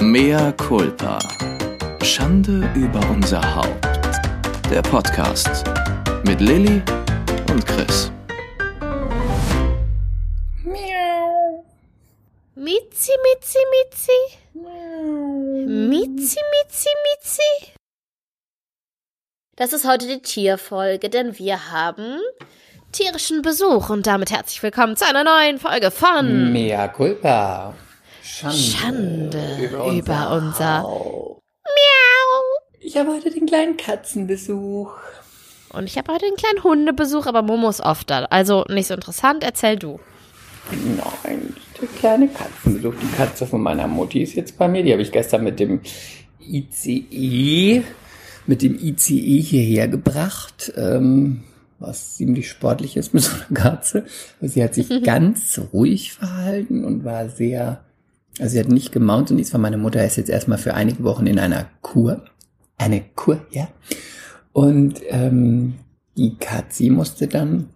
Mea culpa. Schande über unser Haupt. Der Podcast mit Lilly und Chris. Mitzi, Mitzi, Mitzi. Mitzi, Mitzi, Mitzi. Das ist heute die Tierfolge, denn wir haben tierischen Besuch und damit herzlich willkommen zu einer neuen Folge von Mea culpa. Schande, Schande über über unser, Haupt. Miau. Ich habe heute den kleinen Katzenbesuch. Und ich habe heute einen kleinen Hundebesuch, aber Momo ist oft da. Also nicht so interessant, erzähl du. Nein, der kleine Katzenbesuch. Die Katze von meiner Mutti ist jetzt bei mir. Die habe ich gestern mit dem ICE, mit dem ICE hierher gebracht. Ähm, was ziemlich sportlich ist mit so einer Katze. Aber sie hat sich ganz ruhig verhalten und war sehr, also sie hat nicht gemaunt und nichts, weil meine Mutter ist jetzt erstmal für einige Wochen in einer Kur. Eine Kur, ja. Und ähm, die Katze musste dann,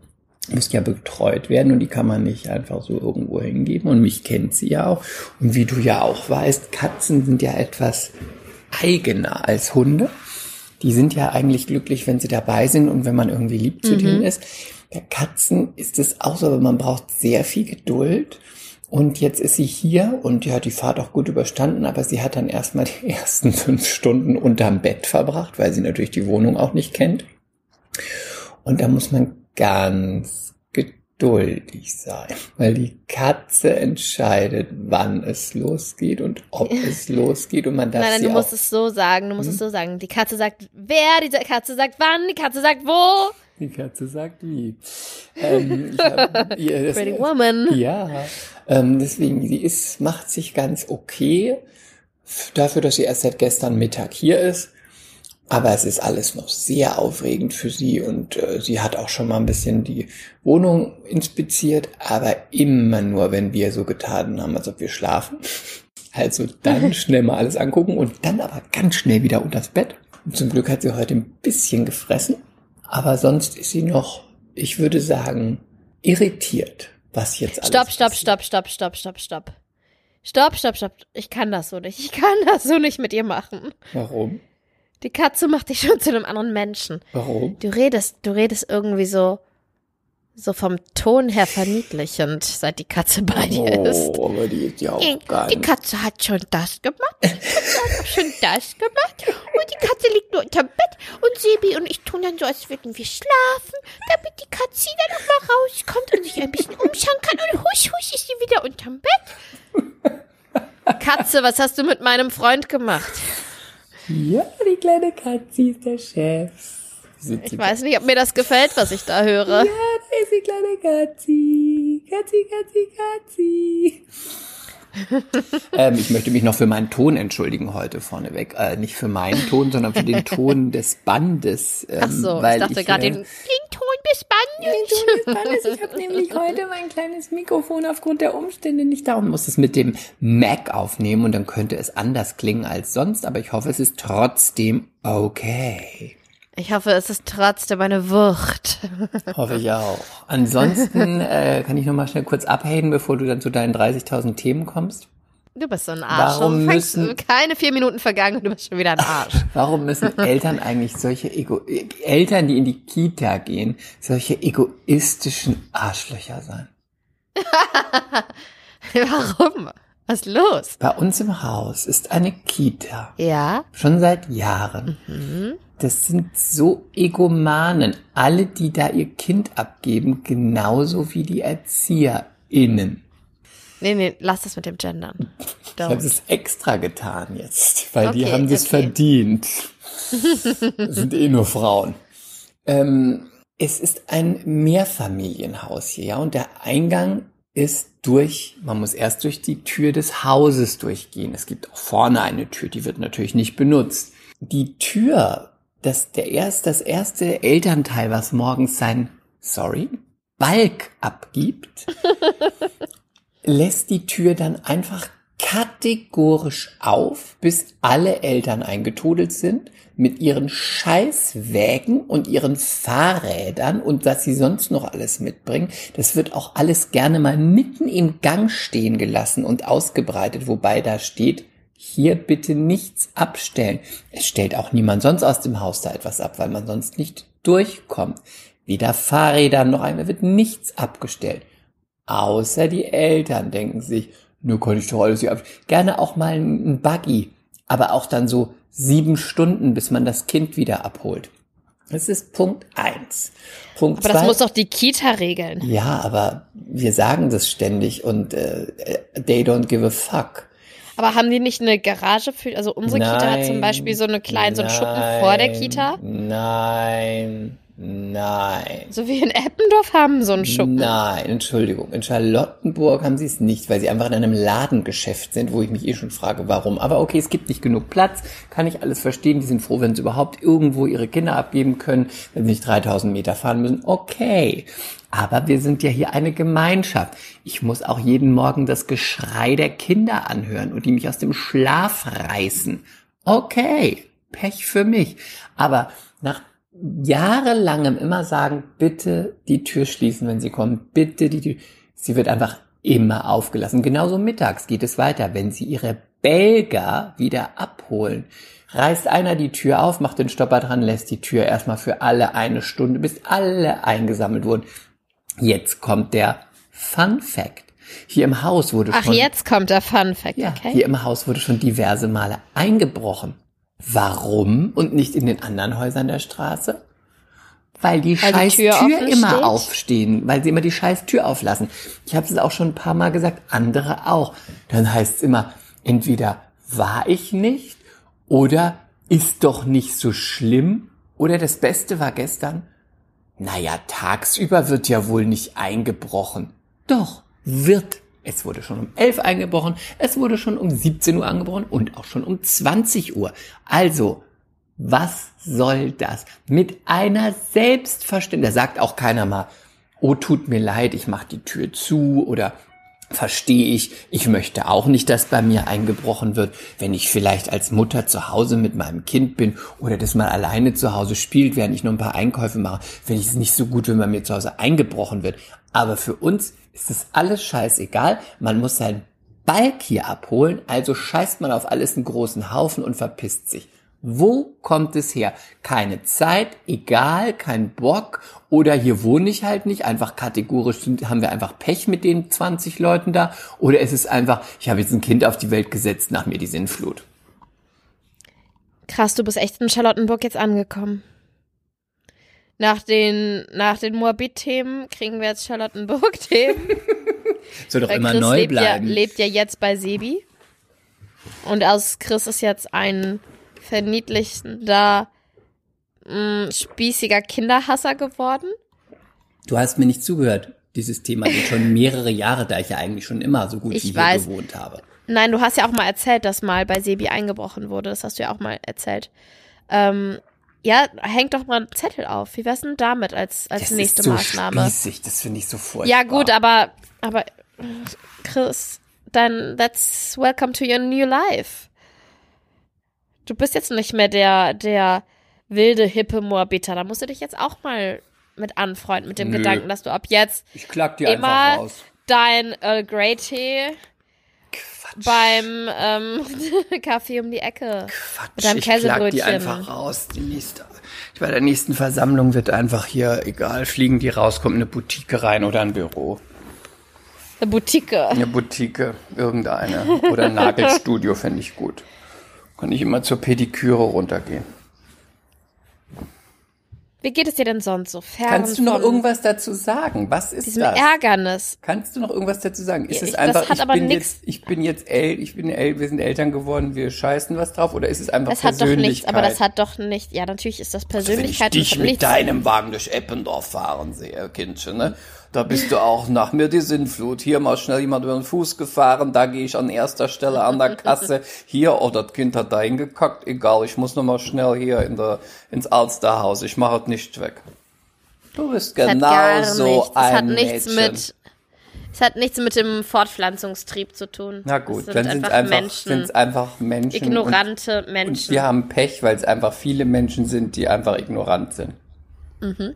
müsste ja betreut werden und die kann man nicht einfach so irgendwo hingeben. Und mich kennt sie ja auch. Und wie du ja auch weißt, Katzen sind ja etwas eigener als Hunde. Die sind ja eigentlich glücklich, wenn sie dabei sind und wenn man irgendwie lieb zu denen ist. Bei Katzen ist es auch so, aber man braucht sehr viel Geduld. Und jetzt ist sie hier und die hat die Fahrt auch gut überstanden, aber sie hat dann erstmal die ersten fünf Stunden unterm Bett verbracht, weil sie natürlich die Wohnung auch nicht kennt. Und da muss man ganz geduldig sein, weil die Katze entscheidet, wann es losgeht und ob es losgeht und man darf Nein, nein, sie du musst es so sagen, du musst es so sagen. Die Katze sagt wer, die Katze sagt wann, die Katze sagt wo. Die Katze sagt wie. Ähm, ich hab ihr das Pretty Woman. Ja, ähm, deswegen, sie ist, macht sich ganz okay dafür, dass sie erst seit gestern Mittag hier ist. Aber es ist alles noch sehr aufregend für sie und äh, sie hat auch schon mal ein bisschen die Wohnung inspiziert, aber immer nur, wenn wir so getan haben, als ob wir schlafen. Also dann schnell mal alles angucken und dann aber ganz schnell wieder unters Bett. Und zum Glück hat sie heute ein bisschen gefressen, aber sonst ist sie noch, ich würde sagen, irritiert, was jetzt alles Stopp, stopp, stopp, stopp, stopp, stopp, stopp. Stopp, stopp, stopp. Ich kann das so nicht. Ich kann das so nicht mit ihr machen. Warum? Die Katze macht dich schon zu einem anderen Menschen. Warum? Du redest, du redest irgendwie so, so vom Ton her verniedlichend, seit die Katze bei dir ist. Oh, aber die ist ja auch gar die. Katze hat schon das gemacht, die Katze hat schon das gemacht und die Katze liegt nur unterm Bett und Sebi und ich tun dann so, als würden wir schlafen, damit die Katze dann noch mal rauskommt und sich ein bisschen umschauen kann und husch, husch ist sie wieder unterm Bett. Katze, was hast du mit meinem Freund gemacht? Ja, die kleine Katze ist der Chef. Ich weiß nicht, ob mir das gefällt, was ich da höre. Ja, da ist die kleine Katzi. Katzi, Katzi, Katzi. ähm, ich möchte mich noch für meinen Ton entschuldigen heute vorneweg. Äh, nicht für meinen Ton, sondern für den Ton des Bandes. Ähm, Ach so, ich weil dachte gerade den, den Ton des Bandes. Den Ton des Bandes. Ich habe nämlich heute mein kleines Mikrofon aufgrund der Umstände nicht da und muss es mit dem Mac aufnehmen und dann könnte es anders klingen als sonst, aber ich hoffe, es ist trotzdem okay. Ich hoffe, es ist trotzdem eine Wucht. Hoffe ich auch. Ansonsten äh, kann ich noch mal schnell kurz abhaten, bevor du dann zu deinen 30.000 Themen kommst. Du bist so ein Arsch. Warum müssen- keine vier Minuten vergangen und du bist schon wieder ein Arsch. Warum müssen Eltern eigentlich solche Ego Eltern, die in die Kita gehen, solche egoistischen Arschlöcher sein? Warum? Was ist los? Bei uns im Haus ist eine Kita. Ja? Schon seit Jahren. Das sind so Egomanen. Alle, die da ihr Kind abgeben, genauso wie die ErzieherInnen. Nee, nee, lass das mit dem Gendern. Ich habe es extra getan jetzt, weil die Okay, haben das okay. verdient. Das sind eh nur Frauen. Ähm, es ist ein Mehrfamilienhaus hier, ja, und der Eingang ist durch, man muss erst durch die Tür des Hauses durchgehen. Es gibt auch vorne eine Tür, die wird natürlich nicht benutzt. Die Tür, das, der erst, das erste Elternteil, was morgens sein, sorry, Balk abgibt, lässt die Tür dann einfach kategorisch auf, bis alle Eltern eingetudelt sind mit ihren Scheißwägen und ihren Fahrrädern und was sie sonst noch alles mitbringen. Das wird auch alles gerne mal mitten im Gang stehen gelassen und ausgebreitet, wobei da steht, hier bitte nichts abstellen. Es stellt auch niemand sonst aus dem Haus da etwas ab, weil man sonst nicht durchkommt. Weder Fahrräder noch einmal wird nichts abgestellt. Außer die Eltern denken sich, nur kann ich doch alles hier ab. Gerne auch mal ein Buggy, aber auch dann so sieben Stunden, bis man das Kind wieder abholt. Das ist Punkt eins. Punkt Aber zwei. das muss doch die Kita regeln. ja, aber wir sagen das ständig und äh, they don't give a fuck. Aber haben die nicht eine Garage für, also unsere Kita hat zum Beispiel so eine kleine, so einen Schuppen vor der Kita? Nein, nein. So wie in Eppendorf haben so einen Schuppen. Nein, Entschuldigung. In Charlottenburg haben sie es nicht, weil sie einfach in einem Ladengeschäft sind, wo ich mich eh schon frage, warum. Aber okay, es gibt nicht genug Platz, kann ich alles verstehen. Die sind froh, wenn sie überhaupt irgendwo ihre Kinder abgeben können, wenn sie nicht 3000 Meter fahren müssen. Okay. Aber wir sind ja hier eine Gemeinschaft. Ich muss auch jeden Morgen das Geschrei der Kinder anhören und die mich aus dem Schlaf reißen. Okay, Pech für mich. Aber nach jahrelangem immer sagen, bitte die Tür schließen, wenn sie kommen, bitte die Tür. Sie wird einfach immer aufgelassen. Genauso mittags geht es weiter. Wenn sie ihre Belger wieder abholen, reißt einer die Tür auf, macht den Stopper dran, lässt die Tür erstmal für alle eine Stunde, bis alle eingesammelt wurden. Jetzt kommt der Fun Fact. Hier im Haus wurde Ach, schon jetzt kommt der Fun Fact, ja, okay? hier im Haus wurde schon diverse Male eingebrochen. Warum und nicht in den anderen Häusern der Straße? Weil die Weil die scheiß Tür Tür, offen immer steht? aufstehen, weil sie immer die scheiß Tür auflassen. Ich habe es auch schon ein paar Mal gesagt, andere auch. Dann heißt es immer, entweder war ich nicht oder ist doch nicht so schlimm oder das Beste war gestern, naja, tagsüber wird ja wohl nicht eingebrochen. Doch, wird. Es wurde schon um 11 eingebrochen, es wurde schon um 17 Uhr angebrochen und auch schon um 20 Uhr. Also, was soll das? Mit einer Selbstverständlichkeit, da sagt auch keiner mal, oh, tut mir leid, ich mach die Tür zu oder verstehe ich, ich möchte auch nicht, dass bei mir eingebrochen wird, wenn ich vielleicht als Mutter zu Hause mit meinem Kind bin oder das mal alleine zu Hause spielt, während ich noch ein paar Einkäufe mache, finde ich es nicht so gut, wenn bei mir zu Hause eingebrochen wird. Aber für uns ist es alles scheißegal. Man muss seinen Balk hier abholen, also scheißt man auf alles einen großen Haufen und verpisst sich. Wo kommt es her? Keine Zeit, egal, kein Bock oder hier wohne ich halt nicht, einfach kategorisch sind, haben wir einfach Pech mit den 20 Leuten da oder ist es einfach, ich habe jetzt ein Kind auf die Welt gesetzt, nach mir die Sinnflut. Krass, du bist echt in Charlottenburg jetzt angekommen. Nach den, nach den Moabit-Themen kriegen wir jetzt Charlottenburg-Themen. Soll doch Weil immer Chris neu lebt ja, bleiben. lebt ja jetzt bei Sebi. Und aus Chris ist jetzt ein verniedlichender, mh, spießiger Kinderhasser geworden. Du hast mir nicht zugehört. Dieses Thema geht schon mehrere Jahre, da ich ja eigentlich schon immer so gut Ich wie hier weiß. gewohnt habe. Nein, du hast ja auch mal erzählt, dass mal bei Sebi eingebrochen wurde. Das hast du ja auch mal erzählt. Ähm, ja, hängt doch mal einen Zettel auf. Wie wär's denn damit als, als Das nächste ist so Maßnahme? spießig, das finde ich so furchtbar. Ja, gut, aber, aber Chris, dann that's welcome to your new life. Du bist jetzt nicht mehr der, der wilde, hippe Moabiter. Da musst du dich jetzt auch mal mit anfreunden, mit dem Nö. Gedanken, dass du ab jetzt Ich klag dir einfach immer raus. dein Earl Grey Tee beim ähm, Kaffee um die Ecke. Quatsch, Mit deinem ich klag die Käsebrötchen. einfach raus. Die nächste, bei der nächsten Versammlung wird einfach hier, egal, fliegen die raus, kommt eine Boutique rein oder ein Büro. Eine Boutique. Eine Boutique, irgendeine. Oder ein Nagelstudio fände ich gut. Kann ich immer zur Pediküre runtergehen. Wie geht es dir denn sonst so? Fern Kannst du noch irgendwas dazu sagen? Was ist diesem das? Ärgernis? Kannst du noch irgendwas dazu sagen? Ist es ich- das einfach, hat ich aber bin jetzt, ich bin jetzt el, ich bin el, wir sind Eltern geworden, wir scheißen was drauf, oder ist es einfach Das hat doch Persönlichkeit? nichts, aber das hat doch nicht, ja, natürlich ist das Wenn ich Persönlichkeit. und das dich hat mit nichts, deinem Wagen durch Eppendorf fahren sehe, Kindchen, ne? Da bist du auch nach mir die Sinnflut. Hier mal schnell jemand über den Fuß gefahren, da gehe ich an erster Stelle an der Kasse. Hier, oh, das Kind hat da hingekackt, egal, ich muss noch mal schnell hier in der, ins Alsterhaus, ich mache es nicht weg. Du bist hat gar genauso nichts, es ein hat nichts Mädchen. mit, es hat nichts mit dem Fortpflanzungstrieb zu tun. Na gut, es dann sind es einfach, Menschen, einfach Menschen. ignorante und, und Menschen. wir haben Pech, weil es einfach viele Menschen sind, die einfach ignorant sind. Mhm.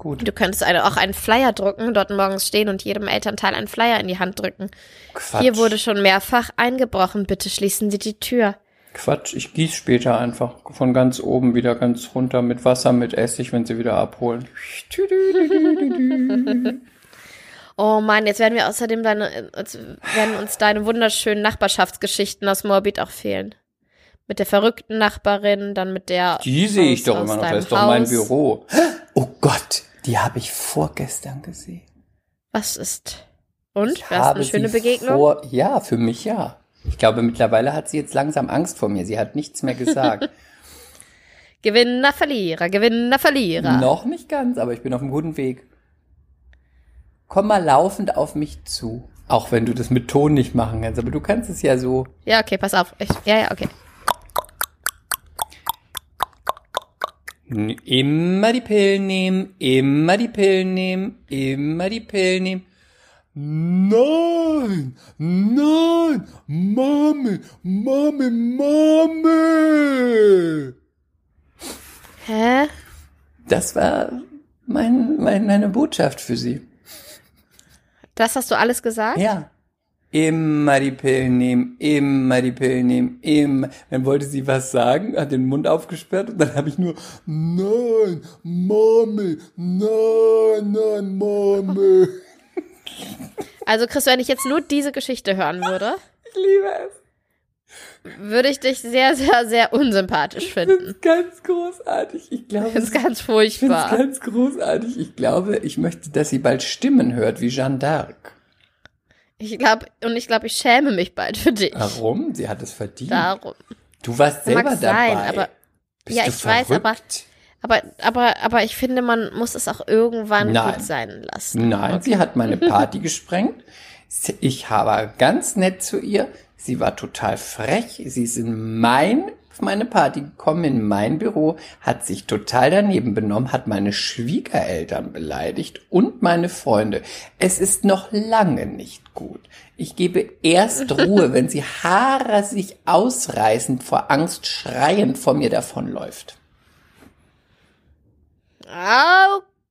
Gut. Du könntest eine, auch einen Flyer drucken, dort morgens stehen und jedem Elternteil einen Flyer in die Hand drücken. Quatsch. Hier wurde schon mehrfach eingebrochen. Bitte schließen Sie die Tür. Quatsch, ich gieß später einfach von ganz oben wieder ganz runter mit Wasser, mit Essig, wenn sie wieder abholen. Oh Mann, jetzt werden wir außerdem deine, werden uns deine wunderschönen Nachbarschaftsgeschichten aus Moabit auch fehlen. Mit der verrückten Nachbarin, dann mit der. Die sehe ich doch immer noch, das ist doch mein. Büro. Oh Gott, die habe ich vorgestern gesehen. Was ist? Und? Ich War es eine schöne Begegnung? Vor, ja, für mich ja. Ich glaube, mittlerweile hat sie jetzt langsam Angst vor mir. Sie hat nichts mehr gesagt. Gewinner, Verlierer, Gewinner, Verlierer. Noch nicht ganz, aber ich bin auf einem guten Weg. Komm mal laufend auf mich zu. Auch wenn du das mit Ton nicht machen kannst, aber du kannst es ja so. Ja, okay, pass auf. Ich, ja, ja, okay. Immer die Pillen nehmen, immer die Pillen nehmen, immer die Pillen nehmen. Nein, nein, Mami, Mami, Mami. Hä? Das war mein, mein, meine Botschaft für sie. Das hast du alles gesagt? Ja. Immer die Pillen nehmen, immer die Pillen nehmen, immer. Dann wollte sie was sagen, hat den Mund aufgesperrt und dann habe ich nur Nein, Mami, nein, nein, Mami. Also, Chris, wenn ich jetzt nur diese Geschichte hören würde, Ich liebe es. würde ich dich sehr, sehr, sehr unsympathisch Ich finden. find's ganz großartig. Ich glaube, Das ist ganz ich find's furchtbar. ganz großartig. Ich glaube, ich möchte, dass sie bald Stimmen hört wie Jeanne d'Arc. Ich glaube, und ich glaube, ich schäme mich bald für dich. Warum? Sie hat es verdient. Darum. Du warst Mag selber sein, dabei. aber- Bist ja, ich weiß, aber- verrückt? Aber, aber, aber ich finde, man muss es auch irgendwann Nein. gut sein lassen. Nein, sie hat meine Party gesprengt. Ich habe ganz nett zu ihr. Sie war total frech. Sie ist in mein, auf meine Party gekommen, in mein Büro, hat sich total daneben benommen, hat meine Schwiegereltern beleidigt und meine Freunde. Es ist noch lange nicht gut. Ich gebe erst Ruhe, wenn sie Haare sich ausreißend vor Angst schreiend vor mir davonläuft.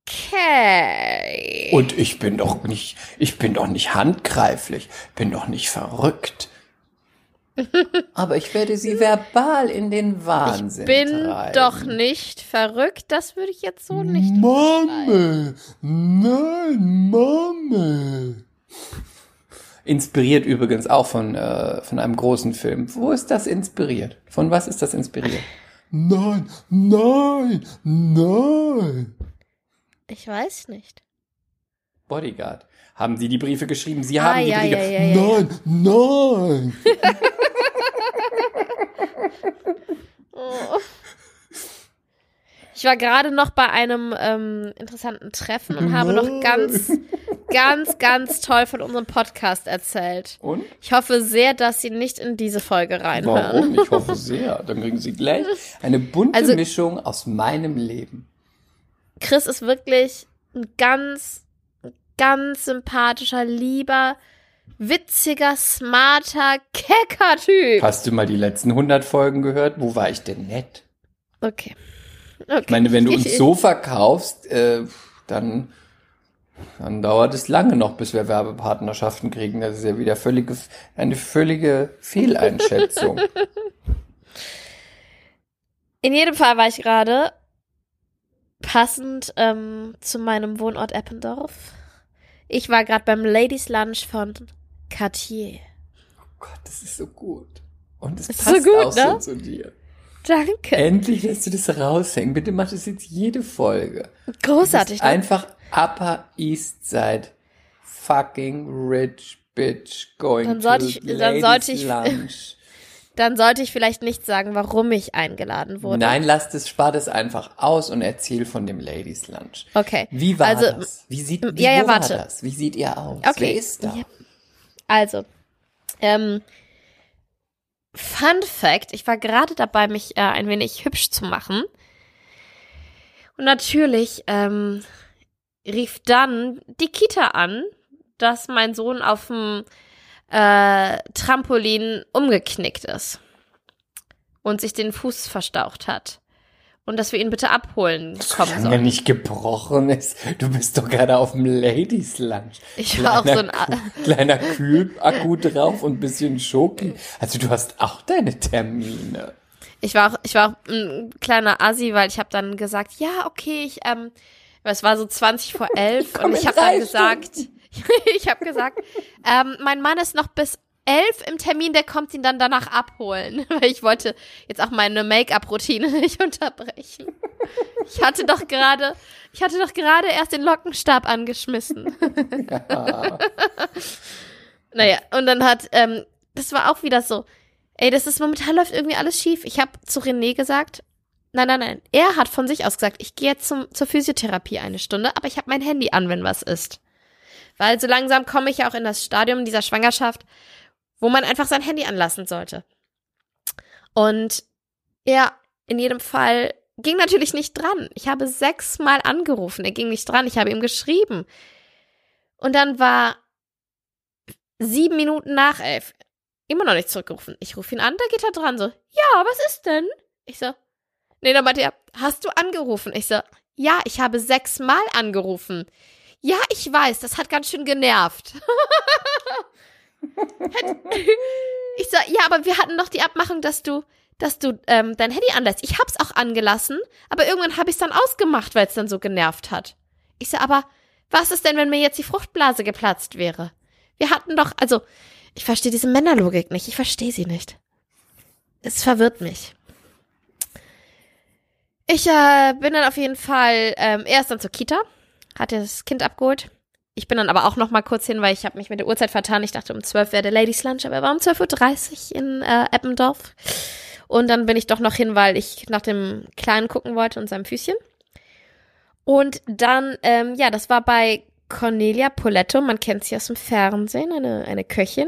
Okay. Und ich bin doch nicht, ich bin doch nicht handgreiflich, bin doch nicht verrückt. Aber ich werde sie verbal in den Wahnsinn bin treiben. doch nicht verrückt. Das würde ich jetzt so nicht. Mame, nein, Mame. Inspiriert übrigens auch von, äh, von einem großen Film. Wo ist das inspiriert? Von was ist das inspiriert? Nein, nein, nein. Ich weiß nicht. Bodyguard. Haben Sie die Briefe geschrieben? Sie Ah, haben die ja, Briefe. ja, ja, ja, ja. nein, nein. Oh. Ich war gerade noch bei einem ähm, interessanten Treffen und habe noch ganz, ganz, ganz toll von unserem Podcast erzählt. Und? Ich hoffe sehr, dass Sie nicht in diese Folge reinhören. Warum? Ich hoffe sehr. Dann kriegen Sie gleich eine bunte Also- Mischung aus meinem Leben. Chris ist wirklich ein ganz, ganz sympathischer, lieber, witziger, smarter, kecker Typ. Hast du mal die letzten 100 Folgen gehört? Wo war ich denn nett? Okay. okay. Ich meine, wenn du uns so verkaufst, äh, dann, dann dauert es lange noch, bis wir Werbepartnerschaften kriegen. Das ist ja wieder völlige, eine völlige Fehleinschätzung. In jedem Fall war ich gerade passend ähm, zu meinem Wohnort Eppendorf. Ich war gerade beim Ladies Lunch von Cartier. oh Gott, das ist so gut. Und es Ist passt so gut, auch ne? so zu dir. Danke. Endlich lässt du das raushängen. Bitte mach das jetzt jede Folge. Großartig. Ist einfach Upper East Side. Fucking rich bitch going Dann sollte to ich- dann sollte ich- lunch. Dann sollte ich vielleicht nicht sagen, warum ich eingeladen wurde. Nein, lass das, spar das einfach aus und erzähl von dem Ladies Lunch. Okay. Wie war also, das? Wie sieht, wie, ja, ja, warte. war das? Wie sieht ihr aus? Okay. Wer ist da? Ja. Also, ähm, Fun Fact, ich war gerade dabei, mich äh, ein wenig hübsch zu machen. Und natürlich ähm, rief dann die Kita an, dass mein Sohn auf dem äh, Trampolin umgeknickt ist und sich den Fuß verstaucht hat. Und dass wir ihn bitte abholen kommen Solange er sollen. nicht gebrochen ist. Du bist doch gerade auf dem Ladies Lunch. Ich war auch so ein A- kleiner Kühlakku drauf und ein bisschen Schoki. Also du hast auch deine Termine. Ich war auch, ich war auch ein kleiner Assi, weil ich habe dann gesagt, ja, okay, ich, ähm, es war so 20 vor 11 komm und ich habe dann gesagt, ich habe gesagt, ähm, mein Mann ist noch bis 11 im Termin, der kommt ihn dann danach abholen, weil ich wollte jetzt auch meine Make-up-Routine nicht unterbrechen. Ich hatte doch gerade, ich hatte doch gerade erst den Lockenstab angeschmissen. naja, und dann hat, ähm, das war auch wieder so, ey, das ist momentan läuft irgendwie alles schief. Ich habe zu René gesagt, nein, nein, nein. Er hat von sich aus gesagt, ich gehe jetzt zum, zur Physiotherapie eine Stunde, aber ich habe mein Handy an, wenn was ist. Weil so langsam komme ich ja auch in das Stadium dieser Schwangerschaft, wo man einfach sein Handy anlassen sollte. Und er in jedem Fall ging natürlich nicht dran. Ich habe sechsmal angerufen, er ging nicht dran, ich habe ihm geschrieben. Und dann war sieben Minuten nach elf immer noch nicht zurückgerufen. Ich rufe ihn an, da geht er dran, so, ja, was ist denn? Ich so, nee, dann meinte er, hast du angerufen? Ich so, ja, ich habe sechsmal angerufen. Ja, ich weiß, das hat ganz schön genervt. ich so, ja, aber wir hatten doch die Abmachung, dass du, dass du ähm, dein Handy anlässt. Ich hab's auch angelassen, aber irgendwann habe ich's dann ausgemacht, weil es dann so genervt hat. Ich so, aber was ist denn, wenn mir jetzt die Fruchtblase geplatzt wäre? Wir hatten doch, also, ich verstehe diese Männerlogik nicht. Ich verstehe sie nicht. Es verwirrt mich. Ich äh, bin dann auf jeden Fall, ähm, er ist dann zur Kita, hat das Kind abgeholt. Ich bin dann aber auch noch mal kurz hin, weil ich habe mich mit der Uhrzeit vertan. Ich dachte, um 12 wäre der Ladies Lunch, aber er war um 12.30 Uhr in äh, Eppendorf. Und dann bin ich doch noch hin, weil ich nach dem Kleinen gucken wollte und seinem Füßchen. Und dann, ähm, ja, das war bei Cornelia Poletto, man kennt sie aus dem Fernsehen, eine, eine Köchin.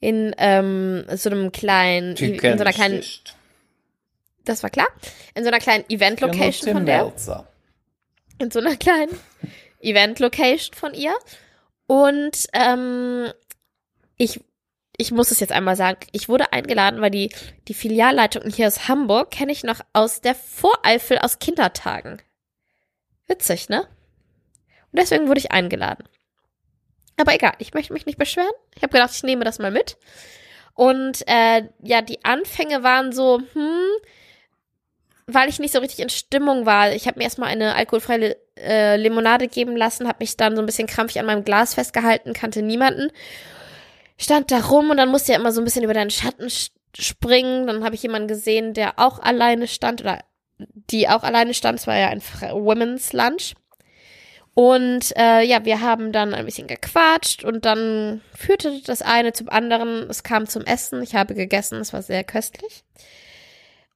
In ähm, so einem kleinen, in so einer kleinen, das war klar, in so einer kleinen Event-Location von der in so einer kleinen Event-Location von ihr. Und ähm, ich, ich muss es jetzt einmal sagen, ich wurde eingeladen, weil die, die Filialleitung hier aus Hamburg kenne ich noch aus der Voreifel aus Kindertagen. Witzig, ne? Und deswegen wurde ich eingeladen. Aber egal, ich möchte mich nicht beschweren. Ich habe gedacht, ich nehme das mal mit. Und äh, ja, die Anfänge waren so, hm, weil ich nicht so richtig in Stimmung war. Ich habe mir erstmal eine alkoholfreie äh, Limonade geben lassen, habe mich dann so ein bisschen krampfig an meinem Glas festgehalten, kannte niemanden. Stand da rum und dann musste ja immer so ein bisschen über deinen Schatten springen. Dann habe ich jemanden gesehen, der auch alleine stand oder die auch alleine stand. Es war ja ein Women's Lunch. Und äh, ja, wir haben dann ein bisschen gequatscht und dann führte das eine zum anderen. Es kam zum Essen. Ich habe gegessen. Es war sehr köstlich.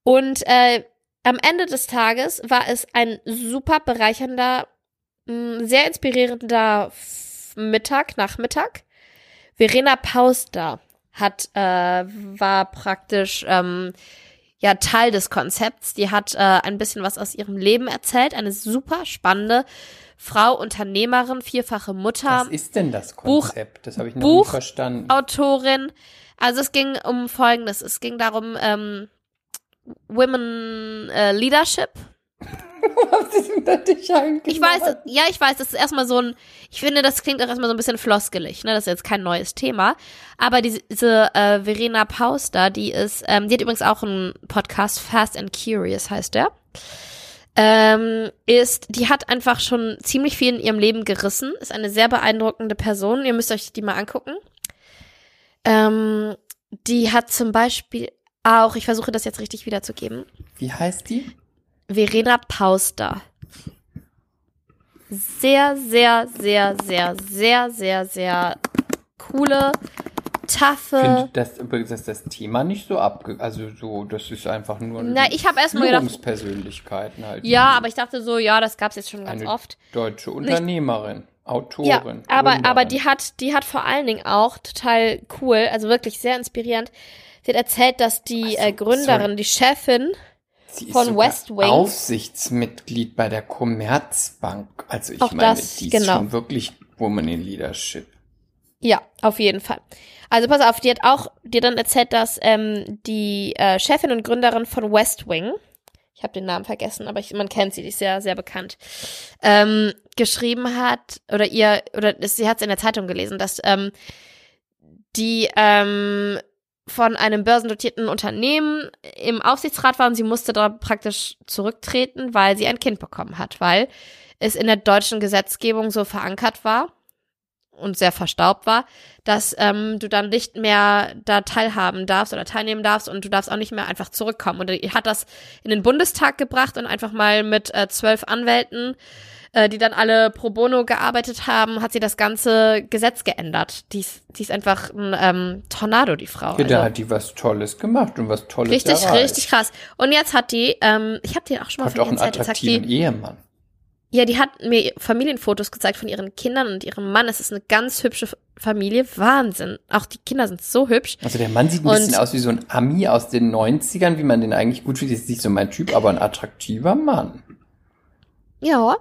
Und äh, am Ende des Tages war es ein super bereichernder, mh, sehr inspirierender Mittag, Nachmittag. Verena Pauster hat, äh, war praktisch ähm, ja Teil des Konzepts. Die hat äh, ein bisschen was aus ihrem Leben erzählt. Eine super spannende Frau, Unternehmerin, vierfache Mutter. Was ist denn das Konzept? das habe ich noch Buch- nicht verstanden. Autorin. Also es ging um Folgendes. Es ging darum, ähm, Women äh, Leadership. Was ist denn dich eigentlich? Ich weiß, ja, ich weiß, das ist erstmal so ein, ich finde, das klingt auch erstmal so ein bisschen floskelig, ne? Das ist jetzt kein neues Thema. Aber diese, diese äh, Verena Pauster, die ist, ähm, die hat übrigens auch einen Podcast, Fast and Curious heißt der. Ähm, ist, die hat einfach schon ziemlich viel in ihrem Leben gerissen, ist eine sehr beeindruckende Person. Ihr müsst euch die mal angucken. Ähm, die hat zum Beispiel auch, ich versuche das jetzt richtig wiederzugeben, Wie heißt die? Verena Pauster. Sehr, sehr, sehr, sehr, sehr, sehr, sehr coole, Ich taffe. finde das übrigens dass das Thema nicht so abge... Also so, das ist einfach nur Na, ich habe erstmal gedacht, halt. ja, aber ich dachte so, ja, das gab's jetzt schon ganz Eine oft. deutsche Unternehmerin, Autorin. Ja, aber, Gründerin. aber die hat, die hat vor allen Dingen auch total cool, also wirklich sehr inspirierend. Sie hat erzählt, dass die Also, äh, Gründerin, sorry. die Chefin, Sie von sogar West Wing. Aufsichtsmitglied bei der Commerzbank. Also ich meine, das, die ist genau. schon wirklich Woman in Leadership. Ja, auf jeden Fall. Also pass auf, die hat auch dir dann erzählt, dass ähm, die äh, Chefin und Gründerin von West Wing, ich habe den Namen vergessen, aber ich, man kennt sie, die ist sehr, sehr bekannt, ähm, geschrieben hat, oder ihr, oder sie hat es in der Zeitung gelesen, dass ähm, die ähm, von einem börsendotierten Unternehmen im Aufsichtsrat war und sie musste da praktisch zurücktreten, weil sie ein Kind bekommen hat, weil es in der deutschen Gesetzgebung so verankert war und sehr verstaubt war, dass ähm, du dann nicht mehr da teilhaben darfst oder teilnehmen darfst und du darfst auch nicht mehr einfach zurückkommen. Und er hat das in den Bundestag gebracht und einfach mal mit äh, zwölf Anwälten, äh, die dann alle pro bono gearbeitet haben, hat sie das ganze Gesetz geändert. Die ist, die ist einfach ein ähm, Tornado, die Frau. Ja, da Also hat die was Tolles gemacht und was Tolles richtig, erreicht. richtig krass. Und jetzt hat die, ähm, ich habe dir auch schon mal Hat von auch einen jetzt hat die, Ehemann. ja, die hat mir Familienfotos gezeigt von ihren Kindern und ihrem Mann. Es ist eine ganz hübsche Familie. Wahnsinn. Auch die Kinder sind so hübsch. Also der Mann sieht ein Und- bisschen aus wie so ein Ami aus den 90ern, wie man den eigentlich gut findet. Ist nicht so mein Typ, aber ein attraktiver Mann. Ja.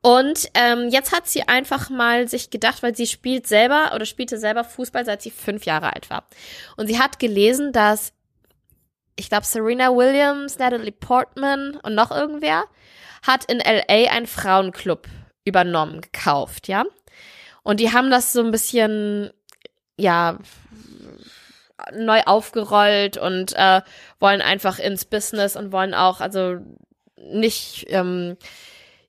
Und ähm, jetzt hat sie einfach mal sich gedacht, weil sie spielt selber oder spielte selber Fußball, seit sie fünf Jahre alt war. Und sie hat gelesen, dass ich glaube Serena Williams, Natalie Portman und noch irgendwer hat in LA einen Frauenclub übernommen, gekauft, ja. Und die haben das so ein bisschen, ja, neu aufgerollt und äh, wollen einfach ins Business und wollen auch, also nicht ähm,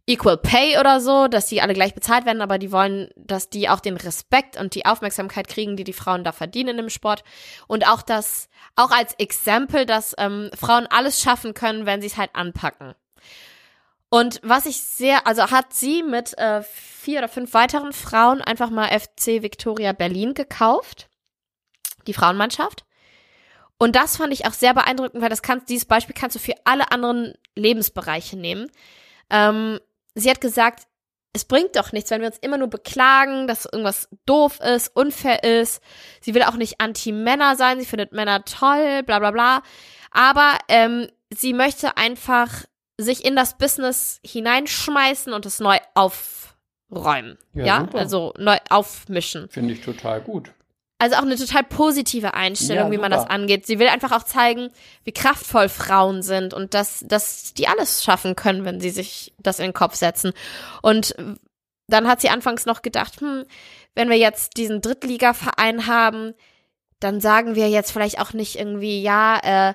Equal Pay oder so, dass die alle gleich bezahlt werden, aber die wollen, dass die auch den Respekt und die Aufmerksamkeit kriegen, die die Frauen da verdienen im Sport. Und auch das, auch als Exempel, dass ähm, Frauen alles schaffen können, wenn sie es halt anpacken. Und was ich sehr, also hat sie mit äh, vier oder fünf weiteren Frauen einfach mal FC Victoria Berlin gekauft, die Frauenmannschaft. Und das fand ich auch sehr beeindruckend, weil das kannst, dieses Beispiel kannst du für alle anderen Lebensbereiche nehmen. Ähm, sie hat gesagt, es bringt doch nichts, wenn wir uns immer nur beklagen, dass irgendwas doof ist, unfair ist. Sie will auch nicht anti-Männer sein, sie findet Männer toll, bla bla bla. Aber ähm, sie möchte einfach sich in das Business hineinschmeißen und es neu aufräumen. Ja, Ja, also neu aufmischen. Finde ich total gut. Also auch eine total positive Einstellung, Ja, wie man das angeht. Sie will einfach auch zeigen, wie kraftvoll Frauen sind und dass, dass die alles schaffen können, wenn sie sich das in den Kopf setzen. Und dann hat sie anfangs noch gedacht, hm, wenn wir jetzt diesen Drittligaverein haben, dann sagen wir jetzt vielleicht auch nicht irgendwie, ja, äh,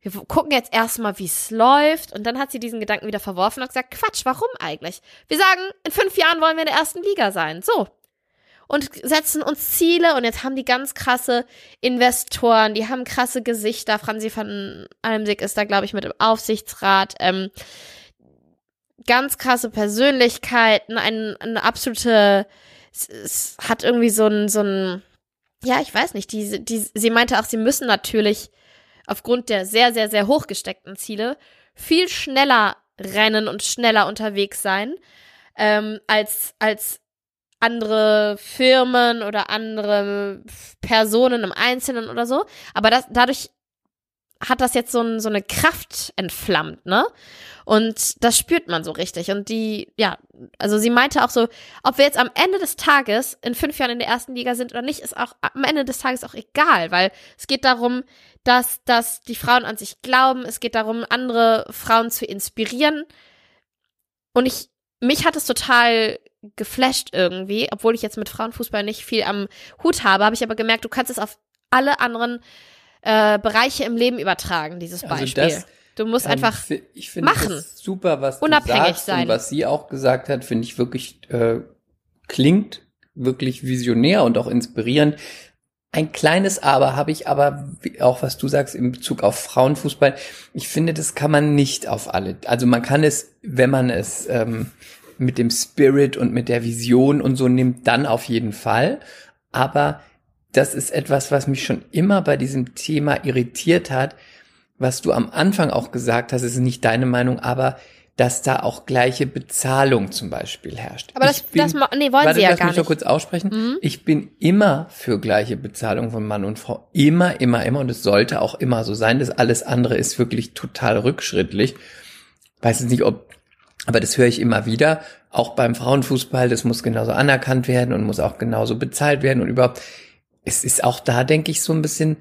wir gucken jetzt erstmal, wie es läuft. Und dann hat sie diesen Gedanken wieder verworfen und gesagt, Quatsch, warum eigentlich? Wir sagen, in fünf Jahren wollen wir in der ersten Liga sein. So, und setzen uns Ziele und jetzt haben die ganz krasse Investoren, die haben krasse Gesichter. Franzi van Almsig ist da, glaube ich, mit im Aufsichtsrat. Ähm, ganz krasse Persönlichkeiten, ein, eine absolute, es, es hat irgendwie so ein, so ein, ja, ich weiß nicht, die, die, sie meinte auch, sie müssen natürlich aufgrund der sehr, sehr, sehr hochgesteckten Ziele viel schneller rennen und schneller unterwegs sein, ähm, als, als andere Firmen oder andere Personen im Einzelnen oder so. Aber das, dadurch hat das jetzt so, ein, so eine Kraft entflammt, ne? Und das spürt man so richtig. Und die, ja, also sie meinte auch so, ob wir jetzt am Ende des Tages in fünf Jahren in der ersten Liga sind oder nicht, ist auch am Ende des Tages auch egal, weil es geht darum, dass, dass die Frauen an sich glauben, es geht darum, andere Frauen zu inspirieren. Und ich, mich hat es total geflasht irgendwie, obwohl ich jetzt mit Frauenfußball nicht viel am Hut habe, habe ich aber gemerkt, du kannst es auf alle anderen äh, Bereiche im Leben übertragen, dieses Also Beispiel. das du musst Ähm, einfach ich finde machen. das super, was Unabhängig du sagst sein. und was sie auch gesagt hat, finde ich wirklich äh, klingt wirklich visionär und auch inspirierend. Ein kleines Aber habe ich aber, auch was du sagst in Bezug auf Frauenfußball, ich finde, das kann man nicht auf alle. Also man kann es, wenn man es ähm, mit dem Spirit und mit der Vision und so nimmt, dann auf jeden Fall. Aber das ist etwas, was mich schon immer bei diesem Thema irritiert hat, was du am Anfang auch gesagt hast, ist nicht deine Meinung, aber dass da auch gleiche Bezahlung zum Beispiel herrscht. Aber das, bin- das nee, wollen Warte, sie ja lass gar mich doch nicht. kurz aussprechen. Mhm. Ich bin immer für gleiche Bezahlung von Mann und Frau. Immer, immer, immer. Und es sollte auch immer so sein. Das alles andere ist wirklich total rückschrittlich. Weiß jetzt nicht, ob, aber das höre ich immer wieder. Auch beim Frauenfußball, das muss genauso anerkannt werden und muss auch genauso bezahlt werden und überhaupt. Es ist auch da, denke ich, so ein bisschen,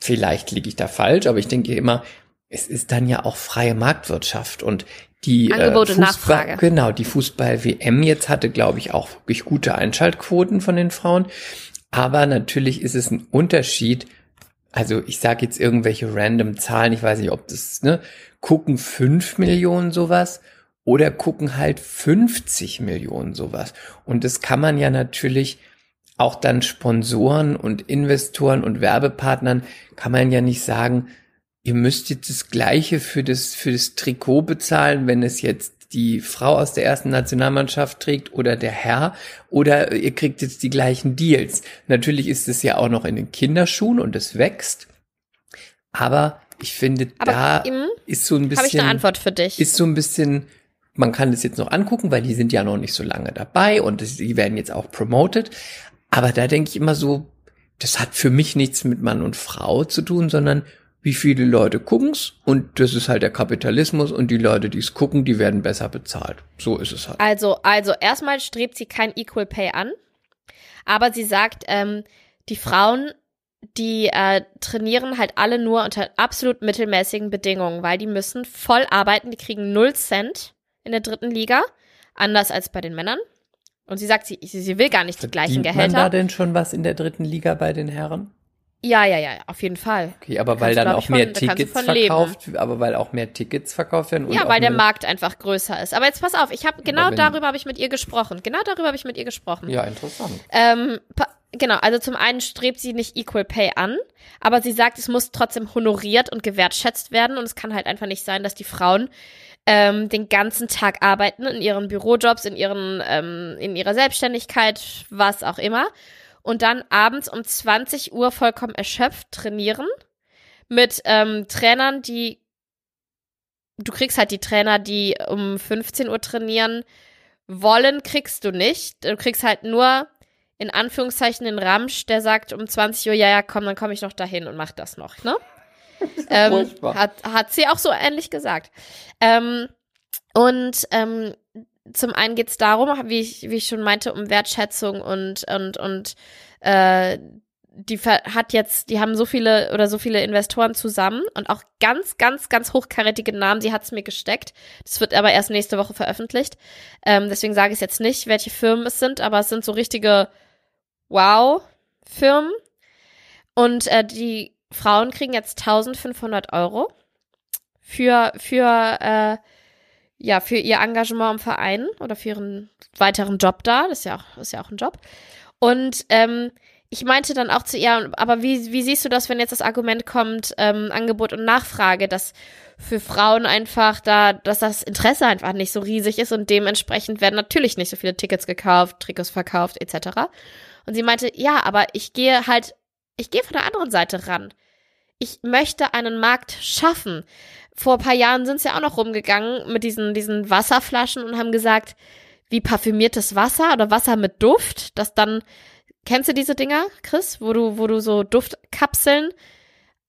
vielleicht liege ich da falsch, aber ich denke immer, es ist dann ja auch freie Marktwirtschaft und die Angebot äh, Nachfrage. Genau, die Fußball-WM jetzt hatte, glaube ich, auch wirklich gute Einschaltquoten von den Frauen. Aber natürlich ist es ein Unterschied. Also ich sage jetzt irgendwelche random Zahlen, ich weiß nicht, ob das, ne, gucken fünf Millionen sowas oder gucken halt 50 Millionen sowas. Und das kann man ja natürlich auch dann Sponsoren und Investoren und Werbepartnern kann man ja nicht sagen, ihr müsst jetzt das Gleiche für das, für das Trikot bezahlen, wenn es jetzt die Frau aus der ersten Nationalmannschaft trägt oder der Herr oder ihr kriegt jetzt die gleichen Deals. Natürlich ist es ja auch noch in den Kinderschuhen und es wächst. Aber ich finde, Aber da ist so ein bisschen. Habe ich eine Antwort für dich. Ist so ein bisschen, man kann es jetzt noch angucken, weil die sind ja noch nicht so lange dabei und die werden jetzt auch promoted. Aber da denke ich immer so, das hat für mich nichts mit Mann und Frau zu tun, sondern wie viele Leute gucken's und das ist halt der Kapitalismus und die Leute, die es gucken, die werden besser bezahlt. So ist es halt. Also, also erstmal strebt sie kein Equal Pay an, aber sie sagt, ähm, die Frauen, die äh, trainieren halt alle nur unter absolut mittelmäßigen Bedingungen, weil die müssen voll arbeiten, die kriegen null Cent in der dritten Liga, anders als bei den Männern. Und sie sagt, sie, sie will gar nicht die gleichen Verdient man da Gehälter. denn schon was in der dritten Liga bei den Herren? Ja, ja, ja, auf jeden Fall. Okay, aber Da weil dann auch von- mehr Tickets von leben. verkauft, aber weil auch mehr Tickets verkauft werden. Ja, weil der Markt einfach größer ist. Aber jetzt pass auf, ich habe genau darüber habe ich mit ihr gesprochen. Genau darüber habe ich mit ihr gesprochen. Ja, interessant. Ähm, genau, also zum einen strebt sie nicht Equal Pay an, aber sie sagt, es muss trotzdem honoriert und gewertschätzt werden und es kann halt einfach nicht sein, dass die Frauen ähm, den ganzen Tag arbeiten in ihren Bürojobs, in ihren, ähm, in ihrer Selbstständigkeit, was auch immer, und dann abends um 20 Uhr vollkommen erschöpft trainieren mit ähm, Trainern, die du kriegst halt die Trainer, die um 15 Uhr trainieren wollen, kriegst du nicht. Du kriegst halt nur in Anführungszeichen den Ramsch, der sagt um 20 Uhr, ja, ja, komm, dann komme ich noch dahin und mach das noch, ne? ähm, furchtbar. hat, hat sie auch so ähnlich gesagt. Ähm, und ähm, zum einen geht es darum, wie ich, wie ich schon meinte, um Wertschätzung und, und, und äh, die hat jetzt, die haben so viele oder so viele Investoren zusammen und auch ganz, ganz, ganz hochkarätige Namen. Sie hat es mir gesteckt. Das wird aber erst nächste Woche veröffentlicht. Ähm, deswegen sage ich jetzt nicht, welche Firmen es sind, aber es sind so richtige Wow-Firmen. Und äh, die Frauen kriegen jetzt 1500 Euro für, für, äh, ja, für ihr Engagement im Verein oder für ihren weiteren Job da. Das ist ja auch, ist ja auch ein Job. Und ähm, ich meinte dann auch zu ihr, aber wie, wie siehst du das, wenn jetzt das Argument kommt, ähm, Angebot und Nachfrage, dass für Frauen einfach da, dass das Interesse einfach nicht so riesig ist und dementsprechend werden natürlich nicht so viele Tickets gekauft, Trikots verkauft, etc. Und sie meinte, ja, aber ich gehe halt, ich gehe von der anderen Seite ran. Ich möchte einen Markt schaffen. Vor ein paar Jahren sind sie ja auch noch rumgegangen mit diesen, diesen Wasserflaschen und haben gesagt, wie parfümiertes Wasser oder Wasser mit Duft, das dann, kennst du diese Dinger, Chris, wo du, wo du so Duftkapseln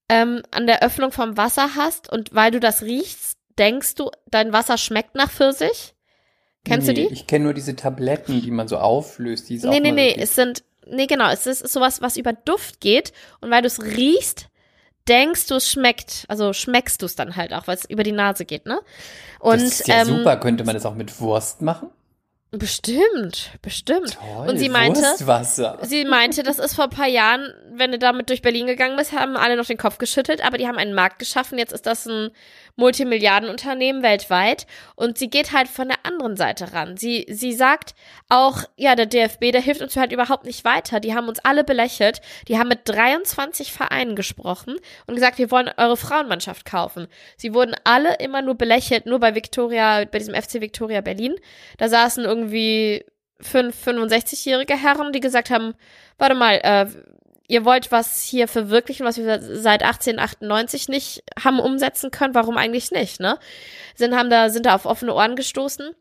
ähm, an der Öffnung vom Wasser hast und weil du das riechst, denkst du, dein Wasser schmeckt nach Pfirsich? Kennst nee, du die? Ich kenne nur diese Tabletten, die man so auflöst. Die ist Nee, nee, nee, es sind, nee, genau, es ist sowas, was über Duft geht und weil du es riechst, denkst du, es schmeckt, also schmeckst du es dann halt auch, weil es über die Nase geht, ne? Und, das ist ja ähm, super. Könnte man das auch mit Wurst machen? Bestimmt, bestimmt. Toll, und sie meinte, Wurstwasser. sie meinte, das ist vor ein paar Jahren, wenn du damit durch Berlin gegangen bist, haben alle noch den Kopf geschüttelt, aber die haben einen Markt geschaffen. Jetzt ist das ein Multimilliardenunternehmen weltweit und sie geht halt von der anderen Seite ran. Sie, sie sagt auch, ja, der DFB, der hilft uns halt überhaupt nicht weiter. Die haben uns alle belächelt. Die haben mit 23 Vereinen gesprochen und gesagt, wir wollen eure Frauenmannschaft kaufen. Sie wurden alle immer nur belächelt, nur bei Victoria, bei diesem FC Victoria Berlin. Da saßen irgendwie fünf 65-jährige Herren, die gesagt haben, warte mal, äh, ihr wollt was hier verwirklichen, was wir seit 1898 nicht haben umsetzen können, warum eigentlich nicht, ne? Sind, haben da, sind da auf offene Ohren gestoßen,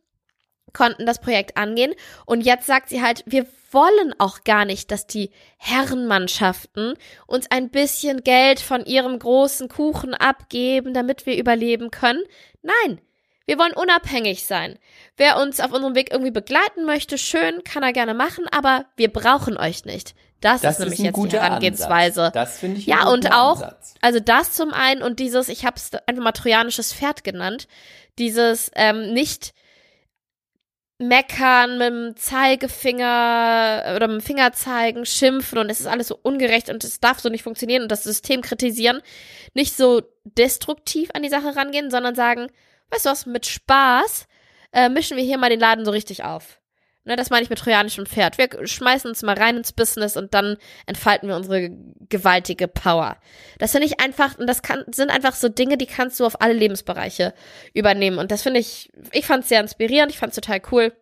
konnten das Projekt angehen und jetzt sagt sie halt, wir wollen auch gar nicht, dass die Herrenmannschaften uns ein bisschen Geld von ihrem großen Kuchen abgeben, damit wir überleben können. Nein, wir wollen unabhängig sein. Wer uns auf unserem Weg irgendwie begleiten möchte, schön, kann er gerne machen, aber wir brauchen euch nicht. Das, Das ist nämlich ein jetzt die Herangehensweise. Ansatz. Das finde ich Ja, und auch, Ansatz. also das zum einen und dieses, ich habe es einfach mal trojanisches Pferd genannt, dieses ähm, nicht meckern mit dem Zeigefinger oder mit dem Finger zeigen, schimpfen und es ist alles so ungerecht und es darf so nicht funktionieren und das System kritisieren, nicht so destruktiv an die Sache rangehen, sondern sagen, weißt du was, mit Spaß äh, mischen wir hier mal den Laden so richtig auf. Ne, das meine ich mit trojanischem Pferd. Wir schmeißen uns mal rein ins Business und dann entfalten wir unsere gewaltige Power. Das finde ich einfach, und das kann, sind einfach so Dinge, die kannst du auf alle Lebensbereiche übernehmen. Und das finde ich, ich fand es sehr inspirierend, ich fand es total cool.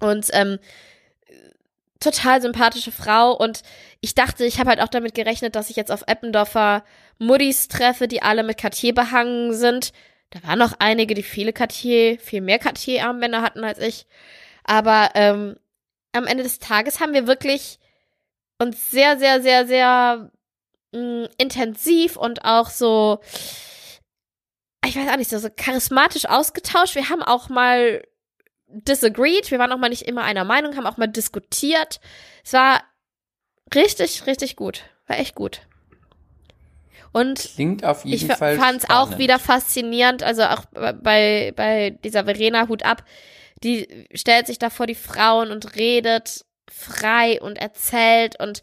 Und ähm, total sympathische Frau. Und ich dachte, ich habe halt auch damit gerechnet, dass ich jetzt auf Eppendorfer Muddis treffe, die alle mit Cartier behangen sind. Da waren noch einige, die viele Cartier, viel mehr Cartier-Armbänder hatten als ich. Aber ähm, am Ende des Tages haben wir wirklich uns sehr, sehr, sehr, sehr mh, intensiv und auch so, ich weiß auch nicht, so, so charismatisch ausgetauscht. Wir haben auch mal disagreed, wir waren auch mal nicht immer einer Meinung, haben auch mal diskutiert. Es war richtig, richtig gut. War echt gut. Und Klingt auf ich jeden Fall fand es auch wieder faszinierend, also auch bei, bei dieser Verena Hut ab, die stellt sich da vor die Frauen und redet frei und erzählt und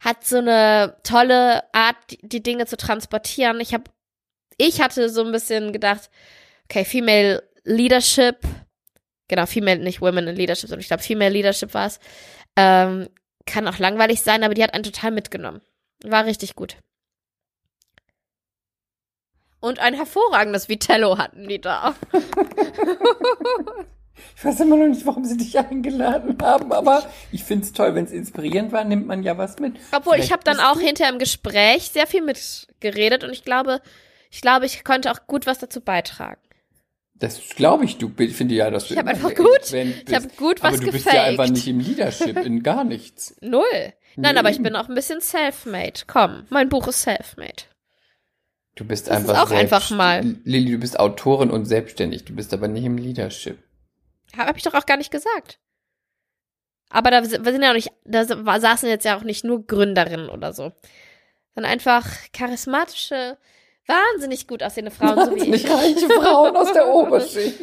hat so eine tolle Art, die, die Dinge zu transportieren. Ich habe, ich hatte so ein bisschen gedacht, okay, Female Leadership, genau, Female, nicht Women in Leadership, sondern ich glaube, Female Leadership war es, ähm, kann auch langweilig sein, aber die hat einen total mitgenommen. War richtig gut. Und ein hervorragendes Vitello hatten die da. Ich weiß immer noch nicht, warum sie dich eingeladen haben, aber ich finde es toll, wenn es inspirierend war, nimmt man ja was mit. Obwohl, ich Vielleicht habe dann bist auch hinter im Gespräch sehr viel mitgeredet und ich glaube, ich glaube, ich konnte auch gut was dazu beitragen. Das glaube ich, du ich finde ja, dass du Ich habe einfach gut, ich habe bist. gut was Aber du bist gefaked. ja einfach nicht im Leadership, in gar nichts. Null. Nein, Nee, aber ich bin auch ein bisschen self-made. Komm, mein Buch ist self-made. Du bist Das einfach ist auch einfach mal. Lilly, du bist Autorin und selbstständig, du bist aber nicht im Leadership. Habe ich doch auch gar nicht gesagt. Aber da sind ja auch nicht, da sa- saßen jetzt ja auch nicht nur Gründerinnen oder so. Sondern einfach charismatische, wahnsinnig gut aussehende Frauen, so wie ich. Wahnsinnig reiche Frauen aus der Oberschicht.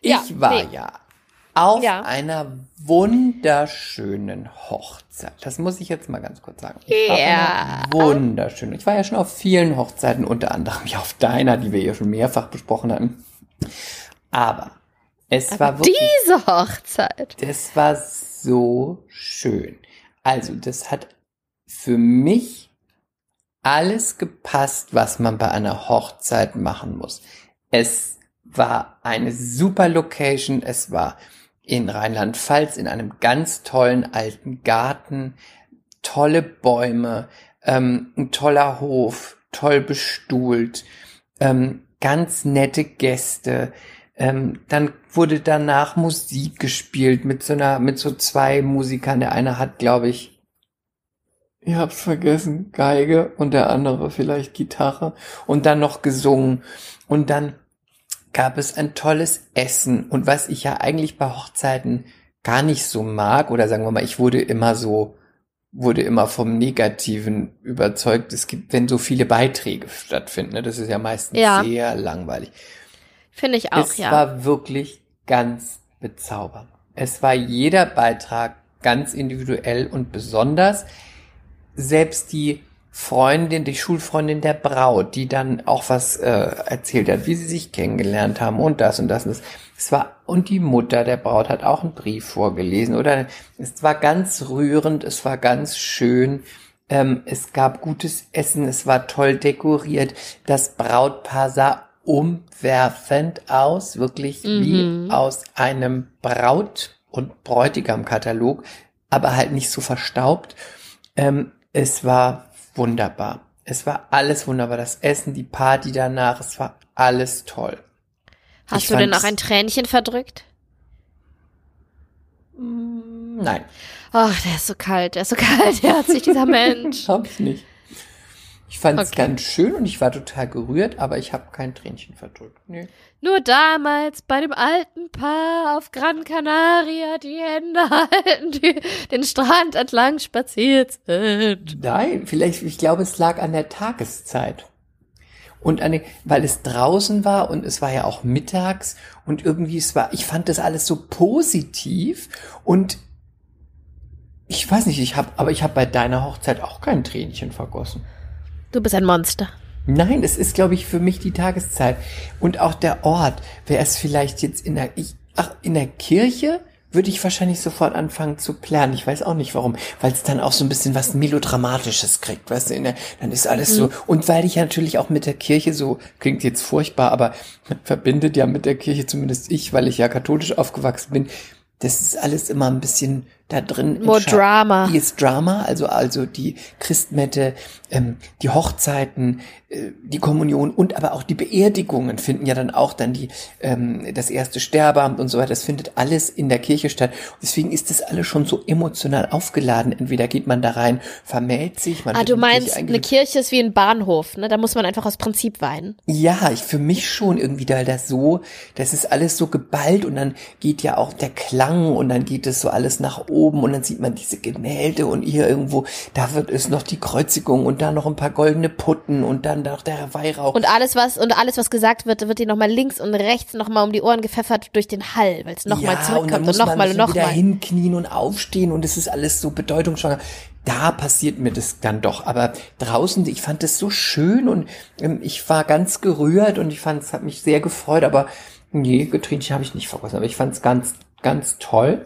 Ich Ja, war nee. ja auf Ja. einer wunderschönen Hochzeit. Das muss ich jetzt mal ganz kurz sagen. Ich einer wunderschönen. Ich war ja schon auf vielen Hochzeiten, unter anderem ja auf deiner, die wir ja schon mehrfach besprochen hatten. Aber es war wirklich Diese Hochzeit. das war so schön. Also, das hat für mich alles gepasst, was man bei einer Hochzeit machen muss. Es war eine super Location. Es war in Rheinland-Pfalz in einem ganz tollen alten Garten. Tolle Bäume, ähm, ein toller Hof, toll bestuhlt, ähm, ganz nette Gäste. Ähm, dann wurde danach Musik gespielt mit so einer, mit so zwei Musikern. Der eine hat, glaube ich, ich hab's vergessen, Geige und der andere vielleicht Gitarre und dann noch gesungen. Und dann gab es ein tolles Essen. Und was ich ja eigentlich bei Hochzeiten gar nicht so mag, oder sagen wir mal, ich wurde immer so, wurde immer vom Negativen überzeugt. Es gibt, wenn so viele Beiträge stattfinden, ne, das ist ja meistens Ja. sehr langweilig. Finde ich auch, es ja. war wirklich ganz bezaubernd. Es war jeder Beitrag ganz individuell und besonders. Selbst die Freundin, die Schulfreundin der Braut, die dann auch was äh, erzählt hat, wie sie sich kennengelernt haben und das und das und das. Es war und die Mutter der Braut hat auch einen Brief vorgelesen oder es war ganz rührend, es war ganz schön. Ähm, es gab gutes Essen, es war toll dekoriert. Das Brautpaar sah umwerfend aus, wirklich wie aus einem Braut- und Bräutigam-Katalog, aber halt nicht so verstaubt. Ähm, es war wunderbar. Es war alles wunderbar. Das Essen, die Party danach, es war alles toll. Hast ich du denn auch ein Tränchen verdrückt? Nein, Ach, der ist so kalt, der ist so kalt, herzlich, dieser Mensch. hab ich nicht. Ich fand es Okay. ganz schön und ich war total gerührt, aber ich habe kein Tränchen verdrückt. Nee. Nur damals bei dem alten Paar auf Gran Canaria die Hände halten, die den Strand entlang spaziert sind. Nein, vielleicht, ich glaube, es lag an der Tageszeit. Und an den, weil es draußen war und es war ja auch mittags und irgendwie es war, ich fand das alles so positiv und ich weiß nicht, ich habe, aber ich habe bei deiner Hochzeit auch kein Tränchen vergossen. Du bist ein Monster. Nein, es ist, glaube ich, für mich die Tageszeit. Und auch der Ort. Wäre es vielleicht jetzt in der, ich, ach, in der Kirche würde ich wahrscheinlich sofort anfangen zu planen. Ich weiß auch nicht warum. Weil es dann auch so ein bisschen was Melodramatisches kriegt, weißt du, in der, dann ist alles so. Und weil ich ja natürlich auch mit der Kirche so, klingt jetzt furchtbar, aber man verbindet ja mit der Kirche, zumindest ich, weil ich ja katholisch aufgewachsen bin, das ist alles immer ein bisschen da drin. More Drama. Die ist Drama, also, also die Christmette, ähm, die Hochzeiten, äh, die Kommunion und aber auch die Beerdigungen finden ja dann auch dann die, ähm, das erste Sterbeamt und so weiter. Das findet alles in der Kirche statt. Deswegen ist das alles schon so emotional aufgeladen. Entweder geht man da rein, vermählt sich, man Ah, du meinst, eine. Kirche ist wie ein Bahnhof, ne? Da muss man einfach aus Prinzip weinen. Ja, ich für mich schon irgendwie, weil das so, das ist alles so geballt und dann geht ja auch der Klang und dann geht es so alles nach oben und dann sieht man diese Gemälde und hier irgendwo, da wird es noch die Kreuzigung und da noch ein paar goldene Putten und dann noch der Weihrauch. Und alles, was, und alles, was gesagt wird, wird dir nochmal links und rechts nochmal um die Ohren gepfeffert durch den Hall, weil es nochmal ja, und zurückkommt und nochmal sich und wieder nochmal. hinknien und aufstehen und es ist alles so bedeutungsschwanger. Da passiert mir das dann doch. Aber draußen, ich fand das so schön und ähm, ich war ganz gerührt und ich fand, es hat mich sehr gefreut. Aber nee, Getränchen habe ich nicht vergossen. Aber ich fand es ganz, ganz toll.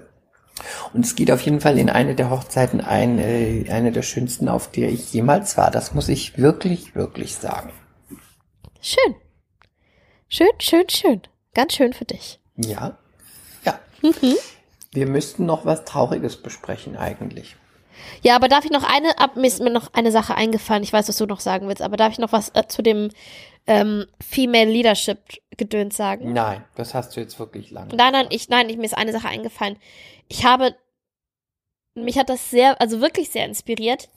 Und es geht auf jeden Fall in eine der Hochzeiten ein, äh, eine der schönsten, auf der ich jemals war. Das muss ich wirklich, wirklich sagen. Schön. Schön, schön, schön. Ganz schön für dich. Ja. Ja. Wir müssten noch was Trauriges besprechen eigentlich. Ja, aber darf ich noch eine, ab, mir ist mir noch eine Sache eingefallen, ich weiß, was du noch sagen willst, aber darf ich noch was äh, zu dem ähm, Female Leadership Gedöns sagen? Nein, das hast du jetzt wirklich lange. Nein, nein, ich, nein, ich, mir ist eine Sache eingefallen. Ich habe, mich hat das sehr, also wirklich sehr inspiriert.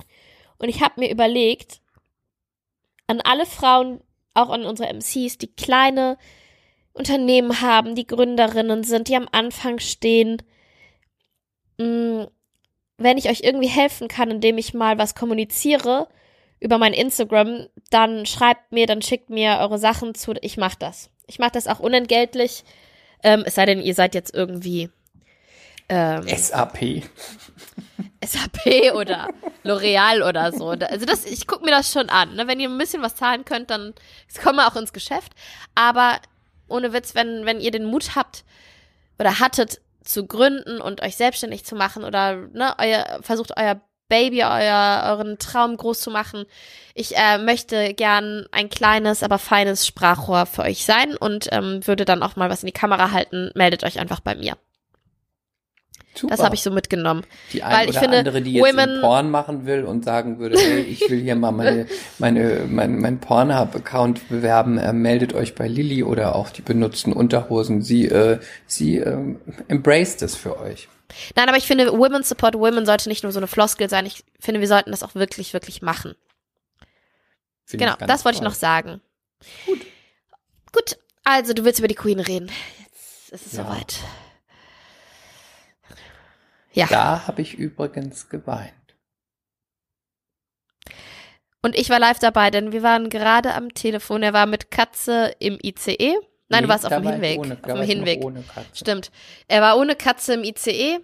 Und ich habe mir überlegt, an alle Frauen, auch an unsere MCs, die kleine Unternehmen haben, die Gründerinnen sind, die am Anfang stehen, mh, wenn ich euch irgendwie helfen kann, indem ich mal was kommuniziere über mein Instagram, dann schreibt mir, dann schickt mir eure Sachen zu. Ich mache das. Ich mache das auch unentgeltlich. Ähm, es sei denn, ihr seid jetzt irgendwie ähm, SAP. SAP oder L'Oreal oder so. Also das, ich gucke mir das schon an. Ne? Wenn ihr ein bisschen was zahlen könnt, dann kommen wir auch ins Geschäft. Aber ohne Witz, wenn, wenn ihr den Mut habt oder hattet zu gründen und euch selbstständig zu machen oder ne, euer, versucht euer Baby, euer, euren Traum groß zu machen. Ich äh, möchte gern ein kleines, aber feines Sprachrohr für euch sein und ähm, würde dann auch mal was in die Kamera halten. Meldet euch einfach bei mir. Super. Das habe ich so mitgenommen. die weil eine ich oder finde, andere, die jetzt Women- einen Porn machen will und sagen würde, hey, ich will hier mal meine, meine, mein, mein Pornhub-Account bewerben, äh, meldet euch bei Lilly oder auch die benutzten Unterhosen. Sie, äh, sie ähm, embraced es für euch. Nein, aber ich finde, Women Support Women sollte nicht nur so eine Floskel sein. Ich finde, wir sollten das auch wirklich, wirklich machen. Finde Genau, das wollte ich noch sagen. Gut. Gut, also du willst über die Queen reden. Jetzt ist es Ja. soweit. Ja, Da habe ich übrigens geweint. und ich war live dabei, denn wir waren gerade am Telefon. Er war mit Katze im ICE. Nein, du Nee, warst auf dem war Hinweg. Ohne, auf dem Hinweg. Stimmt. Er war ohne Katze im ICE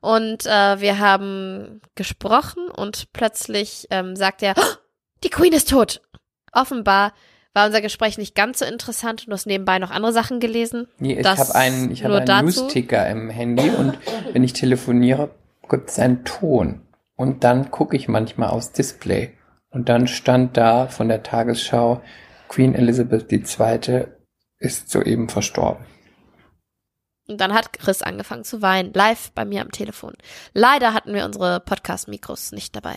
und äh, wir haben gesprochen und plötzlich ähm, sagt er, "Oh, die Queen ist tot. Offenbar war unser Gespräch nicht ganz so interessant und du hast nebenbei noch andere Sachen gelesen. Nee, ich habe einen, ich habe nur einen. News-Ticker im Handy und wenn ich telefoniere, gibt es einen Ton. Und dann gucke ich manchmal aufs Display. Und dann stand da von der Tagesschau, Queen Elizabeth II. Ist soeben verstorben. Und dann hat Chris angefangen zu weinen, live bei mir am Telefon. Leider hatten wir unsere Podcast-Mikros nicht dabei.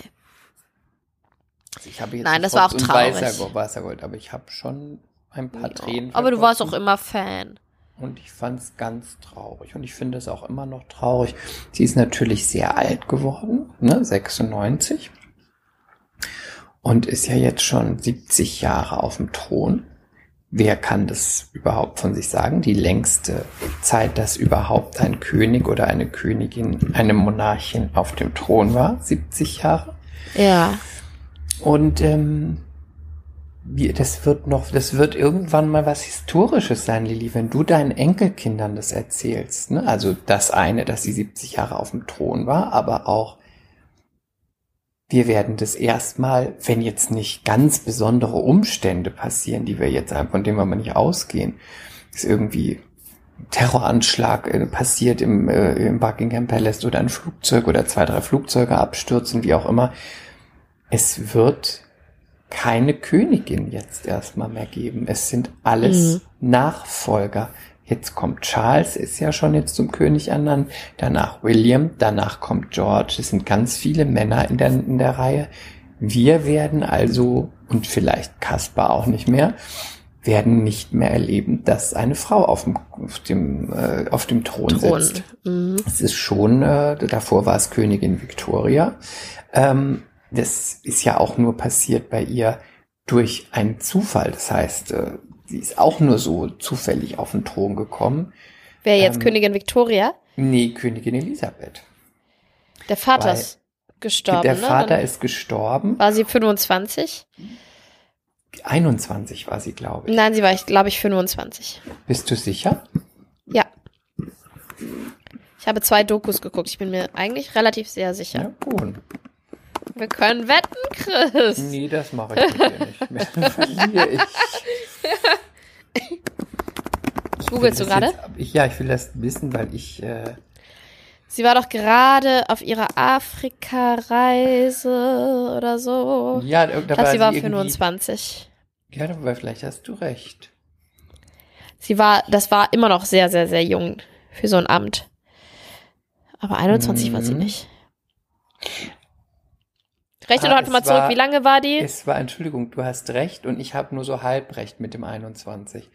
Also Nein, das war auch traurig. Weißer, weißer Gold, aber ich habe schon ein paar Tränen. Aber du warst auch immer Fan. Und ich fand es ganz traurig. Und ich finde es auch immer noch traurig. Sie ist natürlich sehr alt geworden, ne? 96. und ist ja jetzt schon 70 Jahre auf dem Thron. Wer kann das überhaupt von sich sagen? Die längste Zeit, dass überhaupt ein König oder eine Königin, eine Monarchin auf dem Thron war, 70 Jahre. Ja. Und ähm, wie, das wird noch, das wird irgendwann mal was Historisches sein, Lili, wenn du deinen Enkelkindern das erzählst. Ne? Also das eine, dass sie 70 Jahre auf dem Thron war, aber auch wir werden das erstmal, wenn jetzt nicht ganz besondere Umstände passieren, die wir jetzt, von denen wir mal nicht ausgehen, ist irgendwie ein Terroranschlag äh, passiert im, äh, im Buckingham Palace oder ein Flugzeug oder zwei, drei Flugzeuge abstürzen, wie auch immer. Es wird keine Königin jetzt erstmal mehr geben. Es sind alles mhm. Nachfolger. Jetzt kommt Charles, ist ja schon jetzt zum König ernannt. Danach William, danach kommt George. Es sind ganz viele Männer in der, in der Reihe. Wir werden also, und vielleicht Caspar auch nicht mehr, werden nicht mehr erleben, dass eine Frau auf dem, auf dem, äh, auf dem Thron, Thron. sitzt. Mhm. Es ist schon, äh, davor war es Königin Victoria. Ähm, das ist ja auch nur passiert bei ihr durch einen Zufall. Das heißt, äh, sie ist auch nur so zufällig auf den Thron gekommen. Wer jetzt ähm, Königin Victoria? Nee, Königin Elisabeth. Der Vater Weil ist gestorben. Der ne? Vater ne? ist gestorben. War sie 25? 21 war sie, glaube ich. Nein, sie war, glaube ich, 25. Bist du sicher? Ja. Ich habe zwei Dokus geguckt. Ich bin mir eigentlich relativ sehr sicher. Ja, gut. Wir können wetten, Chris. Nee, das mache ich nicht. Verliere ich. Googlest du gerade? Ja, ich will das wissen, weil ich. Äh, Sie war doch gerade auf ihrer Afrika-Reise oder so. Ja, da ich glaube, sie war 25. Ja, aber vielleicht hast du recht. Sie war, das war immer noch sehr, sehr, sehr jung für so ein Amt. Aber 21 mhm. war sie mhm. nicht. Rechne ah, doch einfach mal zurück, war, wie lange war die? Es war, Entschuldigung, du hast recht und ich habe nur so halb recht mit dem 21.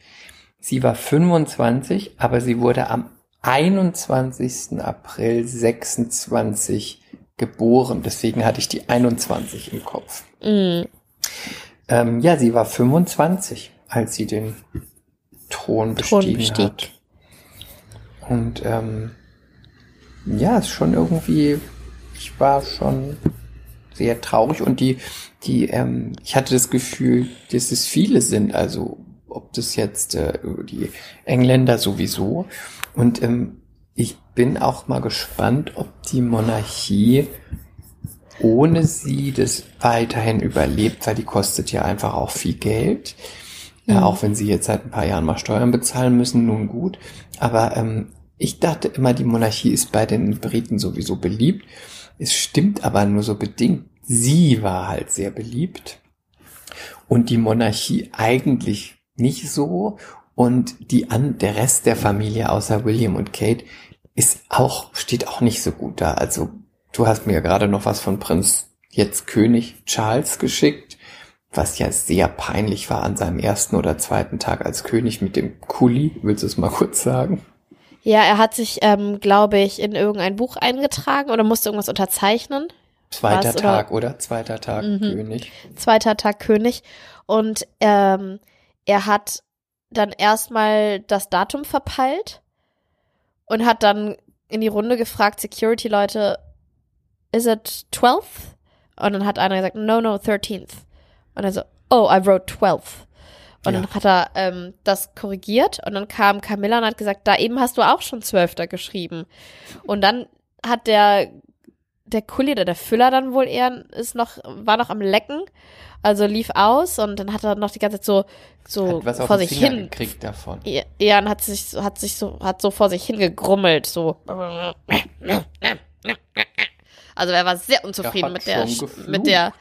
Sie war 25, aber sie wurde am 21. April 26 geboren. Deswegen hatte ich die 21 im Kopf. Mm. Ähm, ja, sie war 25, als sie den Thron bestiegen Thron bestieg. hat. Und ähm, ja, ist schon irgendwie, ich war schon sehr traurig und die, die, ähm, ich hatte das Gefühl, dass es viele sind, also ob das jetzt äh, die Engländer sowieso. Und ähm, ich bin auch mal gespannt, ob die Monarchie ohne sie das weiterhin überlebt, weil die kostet ja einfach auch viel Geld. Mhm. Ja, auch wenn sie jetzt seit ein paar Jahren mal Steuern bezahlen müssen, nun gut. Aber ähm, ich dachte immer, die Monarchie ist bei den Briten sowieso beliebt. Es stimmt aber nur so bedingt. Sie war halt sehr beliebt und die Monarchie eigentlich nicht so und die an der Rest der Familie außer William und Kate ist auch steht auch nicht so gut da. Also du hast mir ja gerade noch was von Prinz jetzt König Charles geschickt, was ja sehr peinlich war an seinem ersten oder zweiten Tag als König mit dem Kuli. Willst du es mal kurz sagen? Ja, er hat sich, ähm, glaube ich, in irgendein Buch eingetragen oder musste irgendwas unterzeichnen. Zweiter Was, Tag, oder? oder? Zweiter Tag mhm. König. Zweiter Tag König. Und ähm, er hat dann erstmal das Datum verpeilt und hat dann in die Runde gefragt, Security-Leute, is it 12th? Und dann hat einer gesagt, no, no, 13th. Und er so, oh, I wrote 12th. Und ja. dann hat er ähm, das korrigiert und dann kam Camilla und hat gesagt, da eben hast du auch schon Zwölfter geschrieben. Und dann hat der der Kuli oder der Füller dann wohl eher ist noch war noch am lecken, also lief aus und dann hat er noch die ganze Zeit so so vor sich Finger hin gekriegt davon. Ja, ja, und hat sich hat sich so hat so vor sich hingegrummelt so. Also er war sehr unzufrieden mit der mit der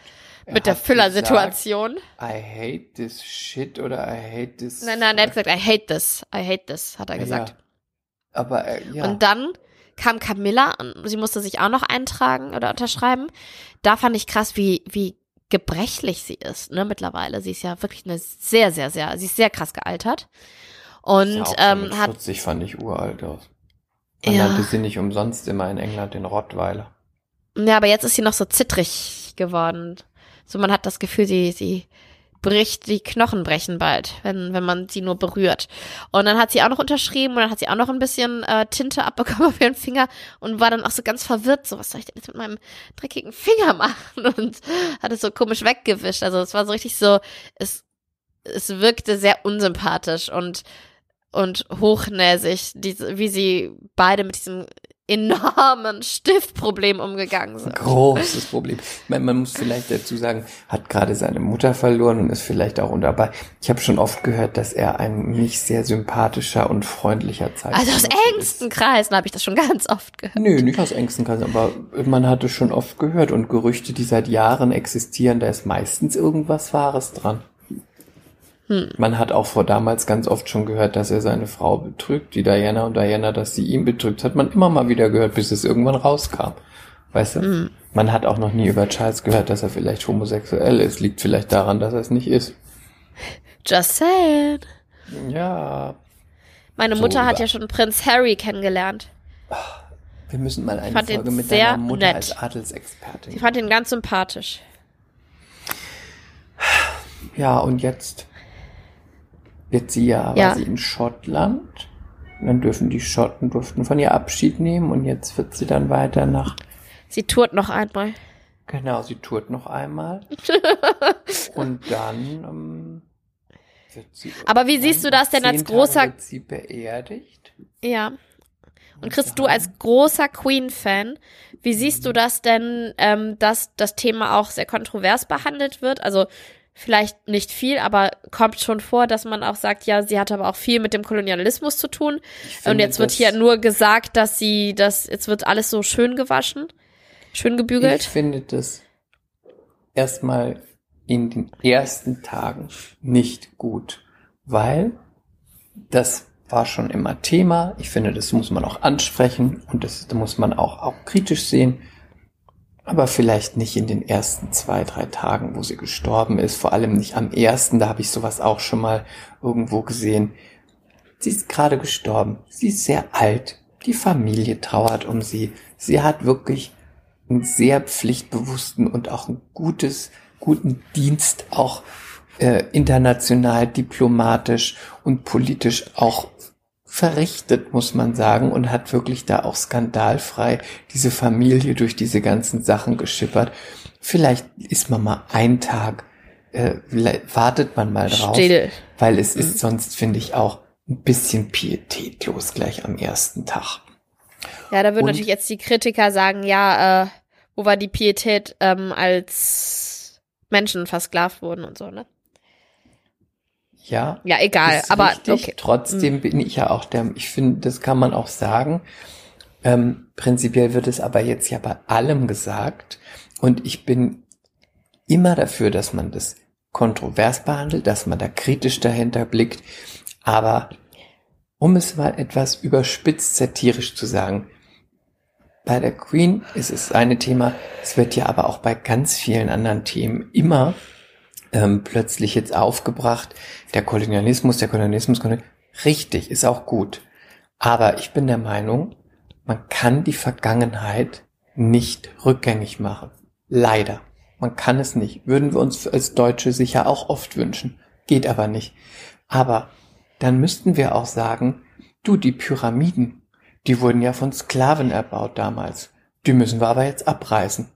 mit der Füller-Situation. I hate this shit oder I hate this. Nein, nein, er hat gesagt, I hate this, I hate this, hat er gesagt. Ja. Aber äh, ja. Und dann kam Camilla und sie musste sich auch noch eintragen oder unterschreiben. Da fand ich krass, wie, wie gebrechlich sie ist, ne, mittlerweile. Sie ist ja wirklich eine sehr, sehr, sehr, sie ist sehr krass gealtert. Und ja ähm, hat. 40 fand ich uralt aus. Man ja. nannte sie nicht umsonst immer in England den Rottweiler. Ja, aber jetzt ist sie noch so zittrig geworden. So man hat das Gefühl, sie, sie bricht, die Knochen brechen bald, wenn, wenn man sie nur berührt. Und dann hat sie auch noch unterschrieben und dann hat sie auch noch ein bisschen äh, Tinte abbekommen auf ihren Finger und war dann auch so ganz verwirrt, so was soll ich denn jetzt mit meinem dreckigen Finger machen? Und hat es so komisch weggewischt. Also es war so richtig so, es, es wirkte sehr unsympathisch und und hochnäsig, die, wie sie beide mit diesem enormen Stiftproblem umgegangen sind. Großes Problem. Man, man muss vielleicht dazu sagen, hat gerade seine Mutter verloren und ist vielleicht auch dabei. Ich habe schon oft gehört, dass er ein nicht sehr sympathischer und freundlicher Zeichen Also aus engsten Kreisen habe ich das schon ganz oft gehört. Nö, nicht aus engsten Kreisen, aber man hat es schon oft gehört und Gerüchte, die seit Jahren existieren, da ist meistens irgendwas Wahres dran. Hm. Man hat auch vor damals ganz oft schon gehört, dass er seine Frau betrügt, die Diana und Diana, dass sie ihn betrügt, hat man immer mal wieder gehört, bis es irgendwann rauskam. Weißt du? Hm. Man hat auch noch nie über Charles gehört, dass er vielleicht homosexuell ist. Liegt vielleicht daran, dass er es nicht ist. Just saying. Ja. Meine Mutter so hat ja schon Prinz Harry kennengelernt. Wir müssen mal eine Folge mit deiner Mutter nett. als Adelsexpertin. Ich fand ihn ganz sympathisch. Ja, und jetzt Jetzt sie ja, ja. war sie in Schottland. Und dann dürfen die Schotten durften von ihr Abschied nehmen und jetzt wird sie dann weiter nach. Sie tourt noch einmal. Genau, sie tourt noch einmal. und dann ähm, wird sie. Aber wie siehst du das denn als großer? Wird sie beerdigt. Ja. Und Chris, du als großer Queen-Fan, wie siehst du das denn, ähm, dass das Thema auch sehr kontrovers behandelt wird? Also vielleicht nicht viel, aber kommt schon vor, dass man auch sagt, ja, sie hat aber auch viel mit dem Kolonialismus zu tun. Und jetzt wird hier nur gesagt, dass sie, dass jetzt wird alles so schön gewaschen, schön gebügelt. Ich finde das erstmal in den ersten Tagen nicht gut, weil das war schon immer Thema. Ich finde, das muss man auch ansprechen und das muss man auch, auch kritisch sehen aber vielleicht nicht in den ersten zwei, drei Tagen, wo sie gestorben ist. Vor allem nicht am ersten, da habe ich sowas auch schon mal irgendwo gesehen. Sie ist gerade gestorben. Sie ist sehr alt. Die Familie trauert um sie. Sie hat wirklich einen sehr pflichtbewussten und auch ein gutes, guten Dienst auch äh, international, diplomatisch und politisch auch verrichtet, muss man sagen, und hat wirklich da auch skandalfrei diese Familie durch diese ganzen Sachen geschippert. Vielleicht ist man mal einen Tag, äh, wartet man mal drauf, Still. weil es ist mhm. sonst, finde ich, auch ein bisschen pietätlos gleich am ersten Tag. Ja, da würden natürlich jetzt die Kritiker sagen, ja, äh, wo war die Pietät, ähm, als Menschen versklavt wurden und so, ne? Ja. Ja, egal, aber okay. Trotzdem mhm. bin ich ja auch der, ich finde, das kann man auch sagen. Ähm, prinzipiell wird es aber jetzt ja bei allem gesagt und ich bin immer dafür, dass man das kontrovers behandelt, dass man da kritisch dahinter blickt, aber um es mal etwas überspitzt satirisch zu sagen, bei der Queen ist es eine Thema, es wird ja aber auch bei ganz vielen anderen Themen immer ähm, plötzlich jetzt aufgebracht. Der Kolonialismus, der Kolonialismus, richtig, ist auch gut. Aber ich bin der Meinung, man kann die Vergangenheit nicht rückgängig machen. Leider. Man kann es nicht. Würden wir uns als Deutsche sicher auch oft wünschen. Geht aber nicht. Aber dann müssten wir auch sagen, du, die Pyramiden, die wurden ja von Sklaven erbaut damals. Die müssen wir aber jetzt abreißen.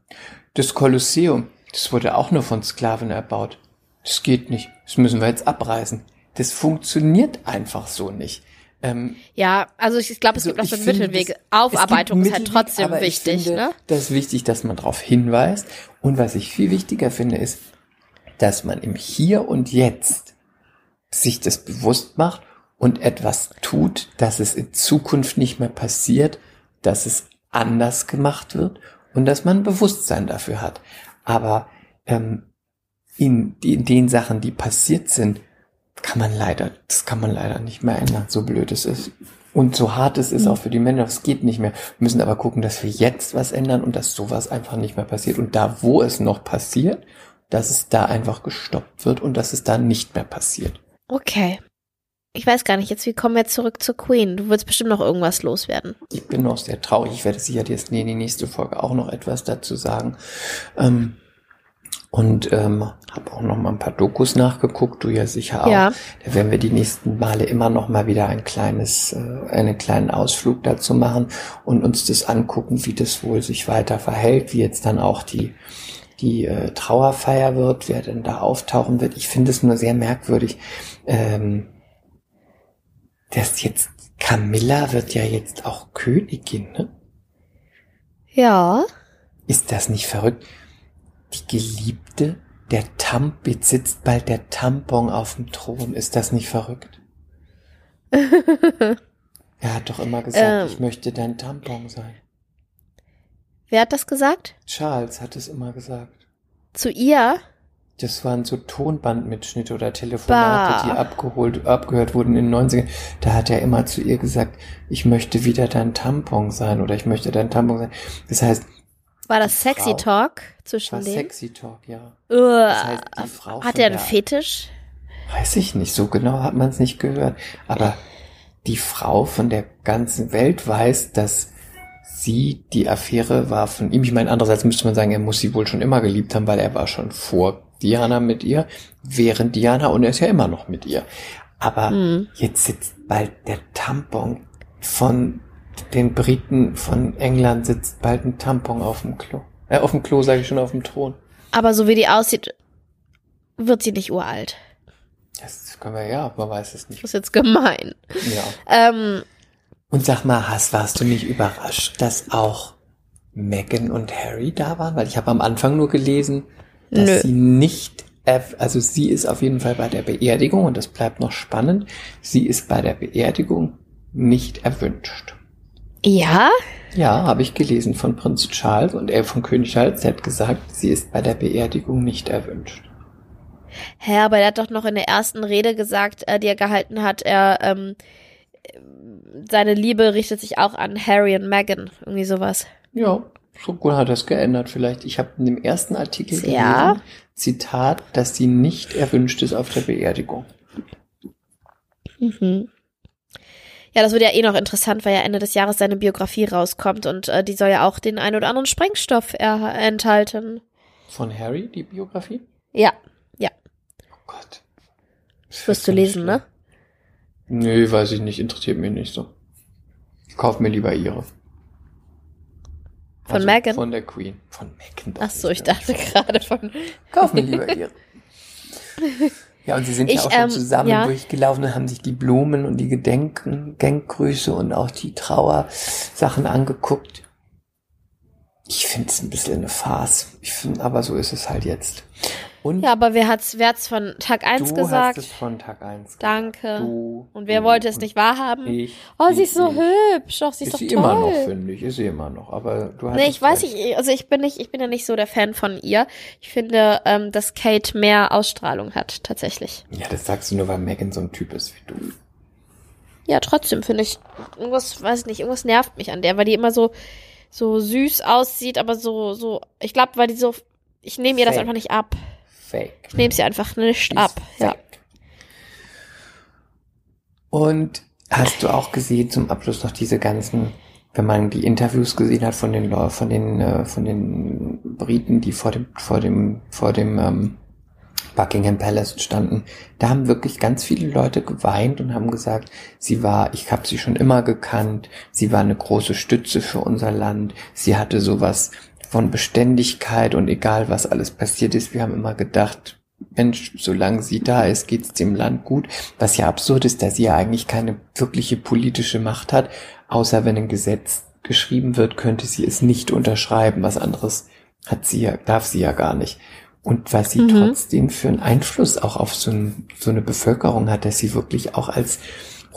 Das Kolosseum, das wurde auch nur von Sklaven erbaut. Das geht nicht. Das müssen wir jetzt abreißen. Das funktioniert einfach so nicht. Ähm, ja, also ich glaube, es also gibt auch so einen Mittelweg. Das, Aufarbeitung ist halt trotzdem wichtig. Finde, ne? Das ist wichtig, dass man darauf hinweist. Und was ich viel wichtiger finde, ist, dass man im Hier und Jetzt sich das bewusst macht und etwas tut, dass es in Zukunft nicht mehr passiert, dass es anders gemacht wird und dass man Bewusstsein dafür hat. Aber ähm, in, in den Sachen, die passiert sind, kann man leider, das kann man leider nicht mehr ändern, so blöd es ist. Und so hart es ist auch für die Männer, es geht nicht mehr. Wir müssen aber gucken, dass wir jetzt was ändern und dass sowas einfach nicht mehr passiert. Und da, wo es noch passiert, dass es da einfach gestoppt wird und dass es da nicht mehr passiert. Okay. Ich weiß gar nicht, jetzt wie kommen wir zurück zur Queen? Du willst bestimmt noch irgendwas loswerden. Ich bin noch sehr traurig. Ich werde sicher jetzt in die nächste Folge auch noch etwas dazu sagen. Ähm, Und ähm, habe auch noch mal ein paar Dokus nachgeguckt, du ja sicher auch. Ja. Da werden wir die nächsten Male immer noch mal wieder ein kleines, äh, einen kleinen Ausflug dazu machen und uns das angucken, wie das wohl sich weiter verhält, wie jetzt dann auch die die äh, Trauerfeier wird, wer denn da auftauchen wird. Ich finde es nur sehr merkwürdig, ähm, dass jetzt Camilla wird ja jetzt auch Königin, ne? Ja. Ist das nicht verrückt? Die Geliebte, der Tamp, jetzt sitzt bald der Tampon auf dem Thron. Ist das nicht verrückt? er hat doch immer gesagt, Ähm. ich möchte dein Tampon sein. Wer hat das gesagt? Charles hat es immer gesagt. Zu ihr? Das waren so Tonbandmitschnitte oder Telefonate, Bah. die abgeholt, abgehört wurden in den 90ern. Da hat er immer zu ihr gesagt, ich möchte wieder dein Tampon sein oder ich möchte dein Tampon sein. Das heißt, War das Sexy Frau. Talk war zwischen denen? Sexy Talk, ja. Uah. heißt, die Frau hat er einen Fetisch? Weiß ich nicht, so genau hat man es nicht gehört. Aber die Frau von der ganzen Welt weiß, dass sie die Affäre war von ihm. Ich meine, andererseits müsste man sagen, er muss sie wohl schon immer geliebt haben, weil er war schon vor Diana mit ihr, während Diana und er ist ja immer noch mit ihr. Aber Hm. jetzt sitzt bald der Tampon von den Briten von England sitzt bald ein Tampon auf dem Klo. Äh, auf dem Klo sage ich schon, auf dem Thron. Aber so wie die aussieht, wird sie nicht uralt. Das können wir ja, man weiß es nicht. Das ist jetzt gemein. Ja. Ähm, Und sag mal, hast, warst du nicht überrascht, dass auch Meghan und Harry da waren? Weil ich habe am Anfang nur gelesen, dass Nö. sie nicht, also sie ist auf jeden Fall bei der Beerdigung und das bleibt noch spannend. Sie ist bei der Beerdigung nicht erwünscht. Ja? Ja, habe ich gelesen von Prinz Charles und er von König Charles, der hat gesagt, sie ist bei der Beerdigung nicht erwünscht. Hä, aber er hat doch noch in der ersten Rede gesagt, äh, die er gehalten hat, er, ähm, seine Liebe richtet sich auch an Harry und Meghan. Irgendwie sowas. Ja, so gut hat er es geändert vielleicht. Ich habe in dem ersten Artikel gelesen, Ja. Zitat, dass sie nicht erwünscht ist auf der Beerdigung. Mhm. Ja, das wird ja eh noch interessant, weil ja Ende des Jahres seine Biografie rauskommt und äh, die soll ja auch den ein oder anderen Sprengstoff enthalten. Von Harry, die Biografie? Ja, Oh Gott. Das wirst du lesen, ne? Nee, weiß ich nicht, interessiert mich nicht so. Ich kauf mir lieber ihre. Von Also Meghan? Von der Queen. Von Meghan. doch Ach so, nicht, ich dachte gerade von. Kauf mir lieber ihre. Ja, und sie sind Ich, ja auch schon ähm, zusammen ja. durchgelaufen und haben sich die Blumen und die Gedenken, Gedenkgrüße und auch die Trauersachen angeguckt. Ich finde es ein bisschen eine Farce. Ich finde, aber so ist es halt jetzt. Und Ja, aber wer hat's, wer hat's von Tag 1 du gesagt? hast es von Tag 1. Danke. Du, Und wer wollte es nicht wahrhaben? Ich, Oh, ich, sie ist so ich. hübsch. Doch, sie ist, Ist doch sie toll. immer noch, finde ich. Ist sie immer noch. Aber du hast Nee, ich weiß nicht, also ich bin nicht, ich bin ja nicht so der Fan von ihr. Ich finde, ähm, dass Kate mehr Ausstrahlung hat, tatsächlich. Ja, das sagst du nur, weil Megan so ein Typ ist wie du. Ja, trotzdem finde ich, irgendwas, weiß ich nicht, irgendwas nervt mich an der, weil die immer so, so süß aussieht, aber so, so, ich glaube, weil die so, ich nehme ihr das einfach nicht ab. Fake. Ich nehme sie einfach nicht Die ab. Ja. Und hast du auch gesehen zum Abschluss noch diese ganzen, wenn man die Interviews gesehen hat von den von den äh, von den Briten, die vor dem vor dem vor dem ähm, Buckingham Palace standen, da haben wirklich ganz viele Leute geweint und haben gesagt, sie war, ich habe sie schon immer gekannt, sie war eine große Stütze für unser Land, sie hatte sowas von Beständigkeit und egal was alles passiert ist, wir haben immer gedacht, Mensch, solange sie da ist, geht's dem Land gut. Was ja absurd ist, dass sie ja eigentlich keine wirkliche politische Macht hat, außer wenn ein Gesetz geschrieben wird, könnte sie es nicht unterschreiben. Was anderes hat sie ja, darf sie ja gar nicht. Und was sie Mhm. trotzdem für einen Einfluss auch auf so, ein, so eine Bevölkerung hat, dass sie wirklich auch als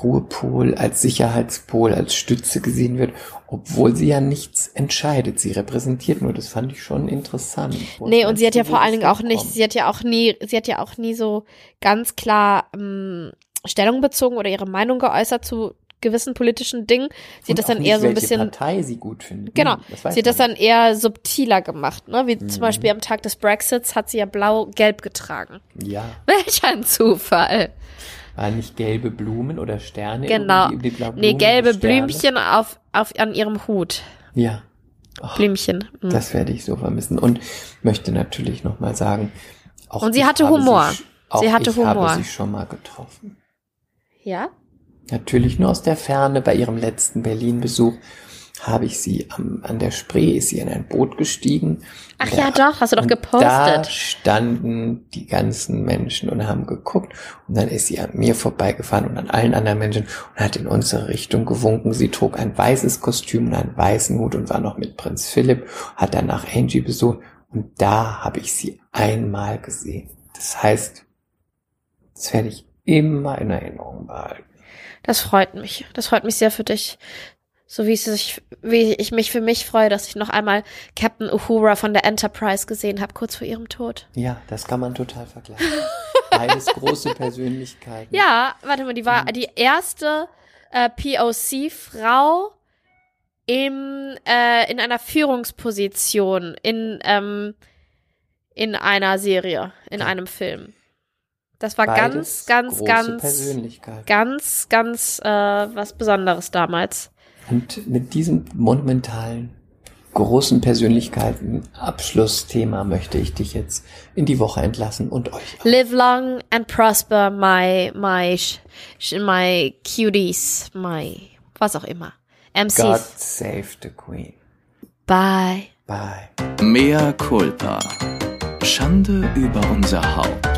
Ruhepol, als Sicherheitspol, als Stütze gesehen wird, obwohl sie ja nichts entscheidet. Sie repräsentiert nur. Das fand ich schon interessant. Nee, und sie hat ja vor allen Dingen auch nicht, sie hat ja auch nie, sie hat ja auch nie so ganz klar ähm, Stellung bezogen oder ihre Meinung geäußert zu gewissen politischen Dingen. Sie hat das dann nicht, eher so ein bisschen, Partei sie gut findet. genau, das sie hat das dann eher subtiler gemacht, ne? Wie Mhm. zum Beispiel am Tag des Brexits hat sie ja blau-gelb getragen. Ja, Welch ein Zufall. waren nicht gelbe Blumen oder Sterne? Genau. die Nee, gelbe? Blümchen auf, auf, an ihrem Hut. Ja. Blümchen. Mhm. Das werde ich so vermissen. Und möchte natürlich nochmal sagen, auch Und sie hatte Humor. Sie, auch Sie hatte ich Humor. habe sie schon mal getroffen. Ja? Natürlich nur aus der Ferne. Bei ihrem letzten Berlin-Besuch habe ich sie am, an der Spree, ist sie in ein Boot gestiegen. Ach ja, da- doch, hast du doch gepostet. Da standen die ganzen Menschen und haben geguckt. Und dann ist sie an mir vorbeigefahren und an allen anderen Menschen und hat in unsere Richtung gewunken. Sie trug ein weißes Kostüm und einen weißen Hut und war noch mit Prinz Philipp, hat danach Angie besucht. Und da habe ich sie einmal gesehen. Das heißt, das werde ich immer in Erinnerung behalten. Das freut mich. Das freut mich sehr für dich. So wie es sich, wie ich mich für mich freue, dass ich noch einmal Captain Uhura von der Enterprise gesehen habe, kurz vor ihrem Tod. Ja, das kann man total vergleichen. Beides große Persönlichkeiten. Ja, warte mal, die war die erste äh, POC-Frau im, äh, in einer Führungsposition in, ähm, in einer Serie, in einem Film. Das war Beides ganz, ganz, große ganz, ganz, ganz äh, was Besonderes damals. Und mit diesem monumentalen, großen Persönlichkeiten Abschlussthema möchte ich dich jetzt in die Woche entlassen und euch. auch. Live long and prosper, my, my, my cuties, my, was auch immer. God MCs. save the Queen. Bye. Bye. Mea culpa. Schande über unser Haupt.